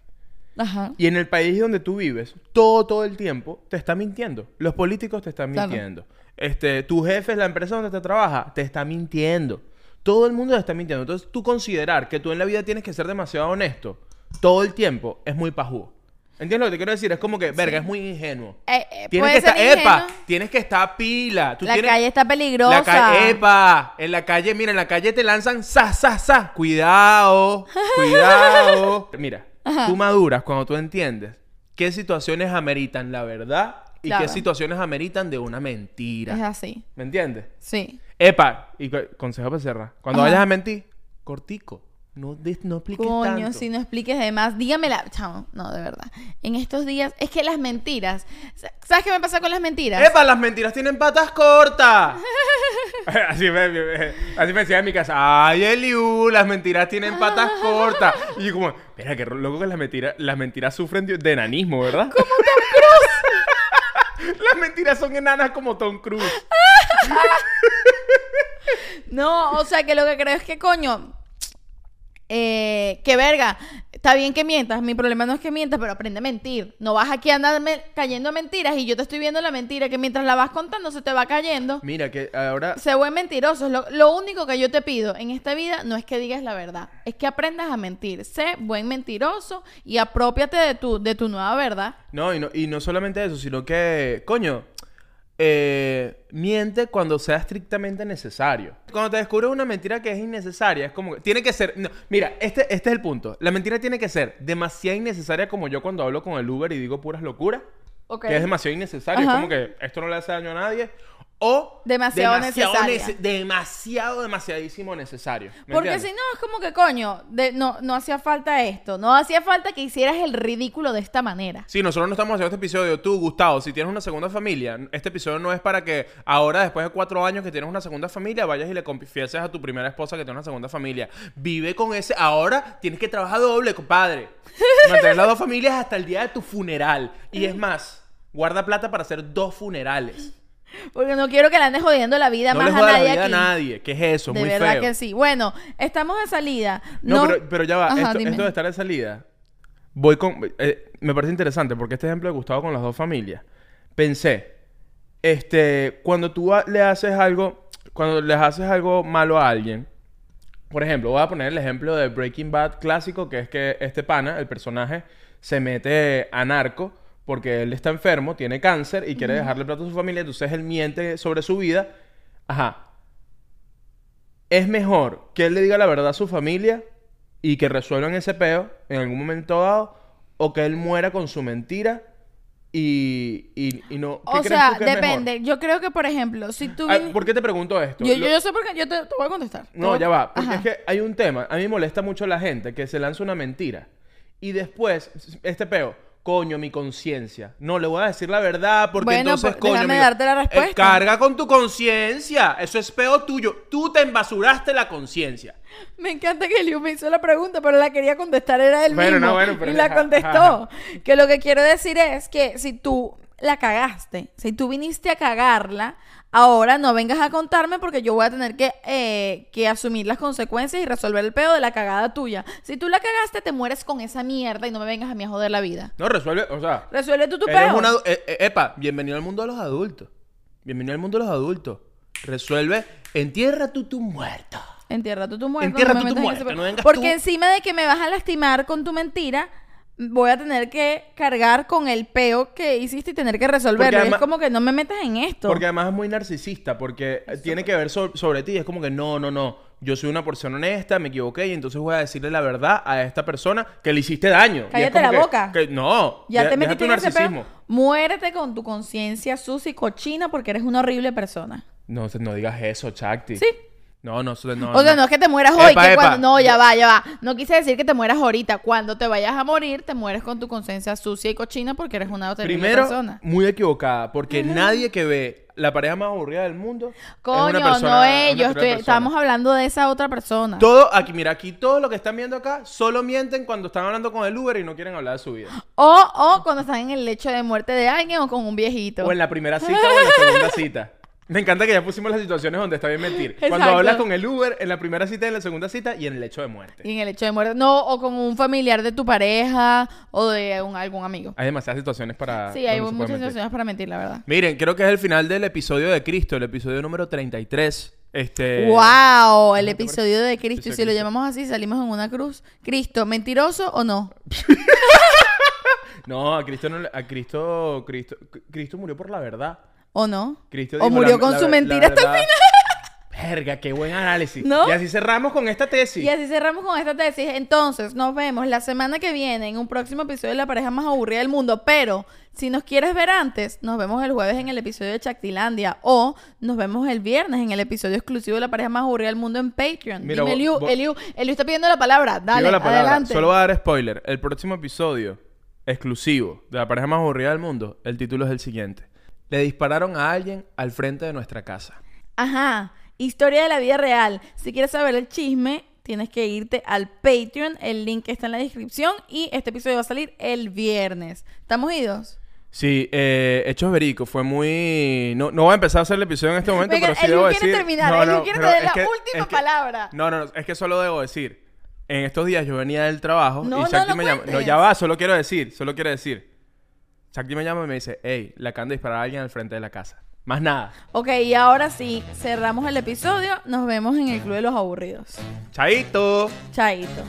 Ajá. Y en el país donde tú vives, todo, todo el tiempo te está mintiendo. Los políticos te están Claro. mintiendo. Este, tu jefe, la empresa donde te trabaja, te está mintiendo. Todo el mundo te está mintiendo. Entonces, tú considerar que tú en la vida tienes que ser demasiado honesto todo el tiempo es muy pajú. ¿Entiendes lo que te quiero decir? Es como que, verga, es muy ingenuo. Eh, eh, tienes que estar, ser epa, ingenuo. tienes que estar pila. Tú La tienes- calle está peligrosa. la calle, epa, en la calle, mira, en la calle te lanzan sa, sa, sa. Cuidado, cuidado. mira, tú maduras cuando tú entiendes qué situaciones ameritan la verdad y Claro. qué situaciones ameritan de una mentira. Es así. ¿Me entiendes? Sí. Epa, y co- consejo para cerrar. Cuando Ajá. vayas a mentir, cortico. No, de- no expliques Coño, tanto. si no expliques de más, dígamela. Chamo, no, de verdad. En estos días, es que las mentiras. ¿Sabes qué me pasa con las mentiras? ¡Epa! Las mentiras tienen patas cortas. así, me, me- así me decía en mi casa. ¡Ay, Eliu! Las mentiras tienen patas cortas. Y yo como, espera, qué loco que las mentiras, las mentiras sufren de, de enanismo, ¿verdad? Como Tom Cruise. las mentiras son enanas como Tom Cruise. No, o sea que lo que creo es que, coño, eh, que verga, está bien que mientas, mi problema no es que mientas, pero aprende a mentir. No vas aquí a andarme cayendo mentiras y yo te estoy viendo la mentira que mientras la vas contando se te va cayendo. Mira, que ahora... Sé buen mentiroso. Lo, lo único que yo te pido en esta vida no es que digas la verdad, es que aprendas a mentir. Sé buen mentiroso y apropiate de tu, de tu nueva verdad. No y, no, y no solamente eso, sino que, coño, eh, miente cuando sea estrictamente necesario. Cuando te descubres una mentira que es innecesaria, es como que tiene que ser. no, mira, este, este es el punto. La mentira tiene que ser demasiado innecesaria, como yo cuando hablo con el Uber y digo puras locuras. Ok. Que es demasiado innecesaria. Es como que esto no le hace daño a nadie. O Demasiado necesaria. nece- demasiado, demasiadísimo necesario. ¿Me Porque si no, es como que, coño, de- no, no hacía falta esto. No hacía falta que hicieras el ridículo de esta manera. Sí, nosotros no estamos haciendo este episodio. Tú, Gustavo, si tienes una segunda familia, este episodio no es para que ahora, después de cuatro años que tienes una segunda familia, vayas y le confieses a tu primera esposa que tiene una segunda familia. Vive con ese. Ahora tienes que trabajar doble, compadre. Mantener las dos familias hasta el día de tu funeral. Y es más, guarda plata para hacer dos funerales. Porque no quiero que le andes jodiendo la vida No más le a jodas la nadie vida a aquí. nadie. ¿Qué es eso? De Muy verdad feo. que sí. Bueno, estamos de salida. No, No, pero, pero ya va. Ajá, esto, de estar de salida. Voy con. eh, me parece interesante porque este ejemplo de Gustavo con las dos familias. Pensé. Este. Cuando tú le haces algo. Cuando les haces algo malo a alguien. Por ejemplo, voy a poner el ejemplo de Breaking Bad clásico, que es que este pana, el personaje, se mete a narco porque él está enfermo, tiene cáncer y quiere dejarle plata a su familia, entonces él miente sobre su vida. Ajá. Es mejor que él le diga la verdad a su familia y que resuelvan ese peo en algún momento dado o que él muera con su mentira y, y, y no... ¿qué O crees sea, tú que es depende. mejor? Yo creo que, por ejemplo, si tú... Ah, ¿Por qué te pregunto esto? yo, Lo- yo, sé por qué... Yo te, te voy a contestar. Te no, voy- ya va. Porque Ajá. es que hay un tema. A mí me molesta mucho la gente que se lanza una mentira. Y después, este peo, coño, mi conciencia. No, le voy a decir la verdad porque Bueno, entonces, pues, coño, déjame mi- darte la Eh, respuesta. carga con tu conciencia. Eso es peo tuyo. Tú te embasuraste la conciencia. Me encanta que Liu me hizo la pregunta, pero la quería contestar era él Bueno, mismo. no, bueno, pero y la contestó. Que lo que quiero decir es que si tú la cagaste, si tú viniste a cagarla, ahora no vengas a contarme porque yo voy a tener que, eh, que asumir las consecuencias y resolver el pedo de la cagada tuya. Si tú la cagaste, te mueres con esa mierda y no me vengas a mí a joder la vida. No, resuelve, o sea... Resuelve tú tu Eres peo. un adu- eh, eh, epa, bienvenido al mundo de los adultos. Bienvenido al mundo de los adultos. Resuelve, entierra tú tu muerto. Entierra tú tu muerto. Entierra me tú tu en muerto, peo. no vengas Porque tú. encima de que me vas a lastimar con tu mentira, voy a tener que cargar con el peo que hiciste y tener que resolverlo. Además- es como que no me metas en esto. Porque además es muy narcisista, porque eh, tiene que ver so- sobre ti. Es como que no, no, no. Yo soy una persona honesta, me equivoqué y entonces voy a decirle la verdad a esta persona que le hiciste daño. Cállate la que- boca. que- no, ya te metiste en ese peo. Muérete con tu conciencia sucia y cochina porque eres una horrible persona. No, no digas eso, Chakti. Sí. No, no, no. o sea, no es que te mueras hoy, Epa, que cuando... No, ya va, ya va. No quise decir que te mueras ahorita. Cuando te vayas a morir, te mueres con tu conciencia sucia y cochina porque eres una terrible Primero, persona. muy equivocada, porque nadie que ve la pareja más aburrida del mundo es Coño, una persona, no una ellos. estoy- estamos hablando de esa otra persona. Todo, aquí, mira, aquí todo lo que están viendo acá, solo mienten cuando están hablando con el Uber y no quieren hablar de su vida. O, o cuando están en el lecho de muerte de alguien o con un viejito. O en la primera cita o en la segunda cita. Me encanta que ya pusimos las situaciones donde está bien mentir. Cuando hablas con el Uber, en la primera cita, en la segunda cita y en el hecho de muerte. Y en el lecho de muerte. No, o con un familiar de tu pareja o de un- algún amigo. Hay demasiadas situaciones para. Sí, hay muchas situaciones para mentir, la verdad. Miren, creo que es el final del episodio de Cristo, el episodio número 33. Este. ¡Wow! El ¿te episodio de Cristo. Y si lo llamamos así, salimos en una cruz. Cristo, ¿mentiroso o no? No, a Cristo no le- a Cristo, Cristo, Cristo murió por la verdad. ¿O no? Cristo o dijo murió la- con la su mentira hasta el final. Verga, qué buen análisis. ¿No? Y así cerramos con esta tesis. Y así cerramos con esta tesis. Entonces, nos vemos la semana que viene en un próximo episodio de La pareja más aburrida del mundo. Pero, si nos quieres ver antes, nos vemos el jueves en el episodio de Chactilandia. O nos vemos el viernes en el episodio exclusivo de La pareja más aburrida del mundo en Patreon. Mira, Dime, Eliu, Eliu, Eliu está pidiendo la palabra. Dale, Digo la palabra. adelante. Solo voy a dar spoiler. El próximo episodio exclusivo de la pareja más aburrida del mundo, el título es el siguiente. Le dispararon a alguien al frente de nuestra casa. Ajá. Historia de la vida real. Si quieres saber el chisme, tienes que irte al Patreon. El link está en la descripción. Y este episodio va a salir el viernes. ¿Estamos idos? Sí, eh, Hechos Verídicos fue muy... No, no voy a empezar a hacer el episodio en este momento, Venga, pero sí debo quiere decir... terminar, No, no, quiere tener la que- última es que- palabra. No, no, no, es que solo debo decir. En estos días yo venía del trabajo No, y Shakti me llama... No, ya va, solo quiero decir, solo quiero decir. Shakti me llama y me dice, hey, le acaban de disparar a alguien al frente de la casa. Más nada. Ok, y ahora sí, cerramos el episodio. Nos vemos en el Club de los Aburridos. Chaito. Chaito.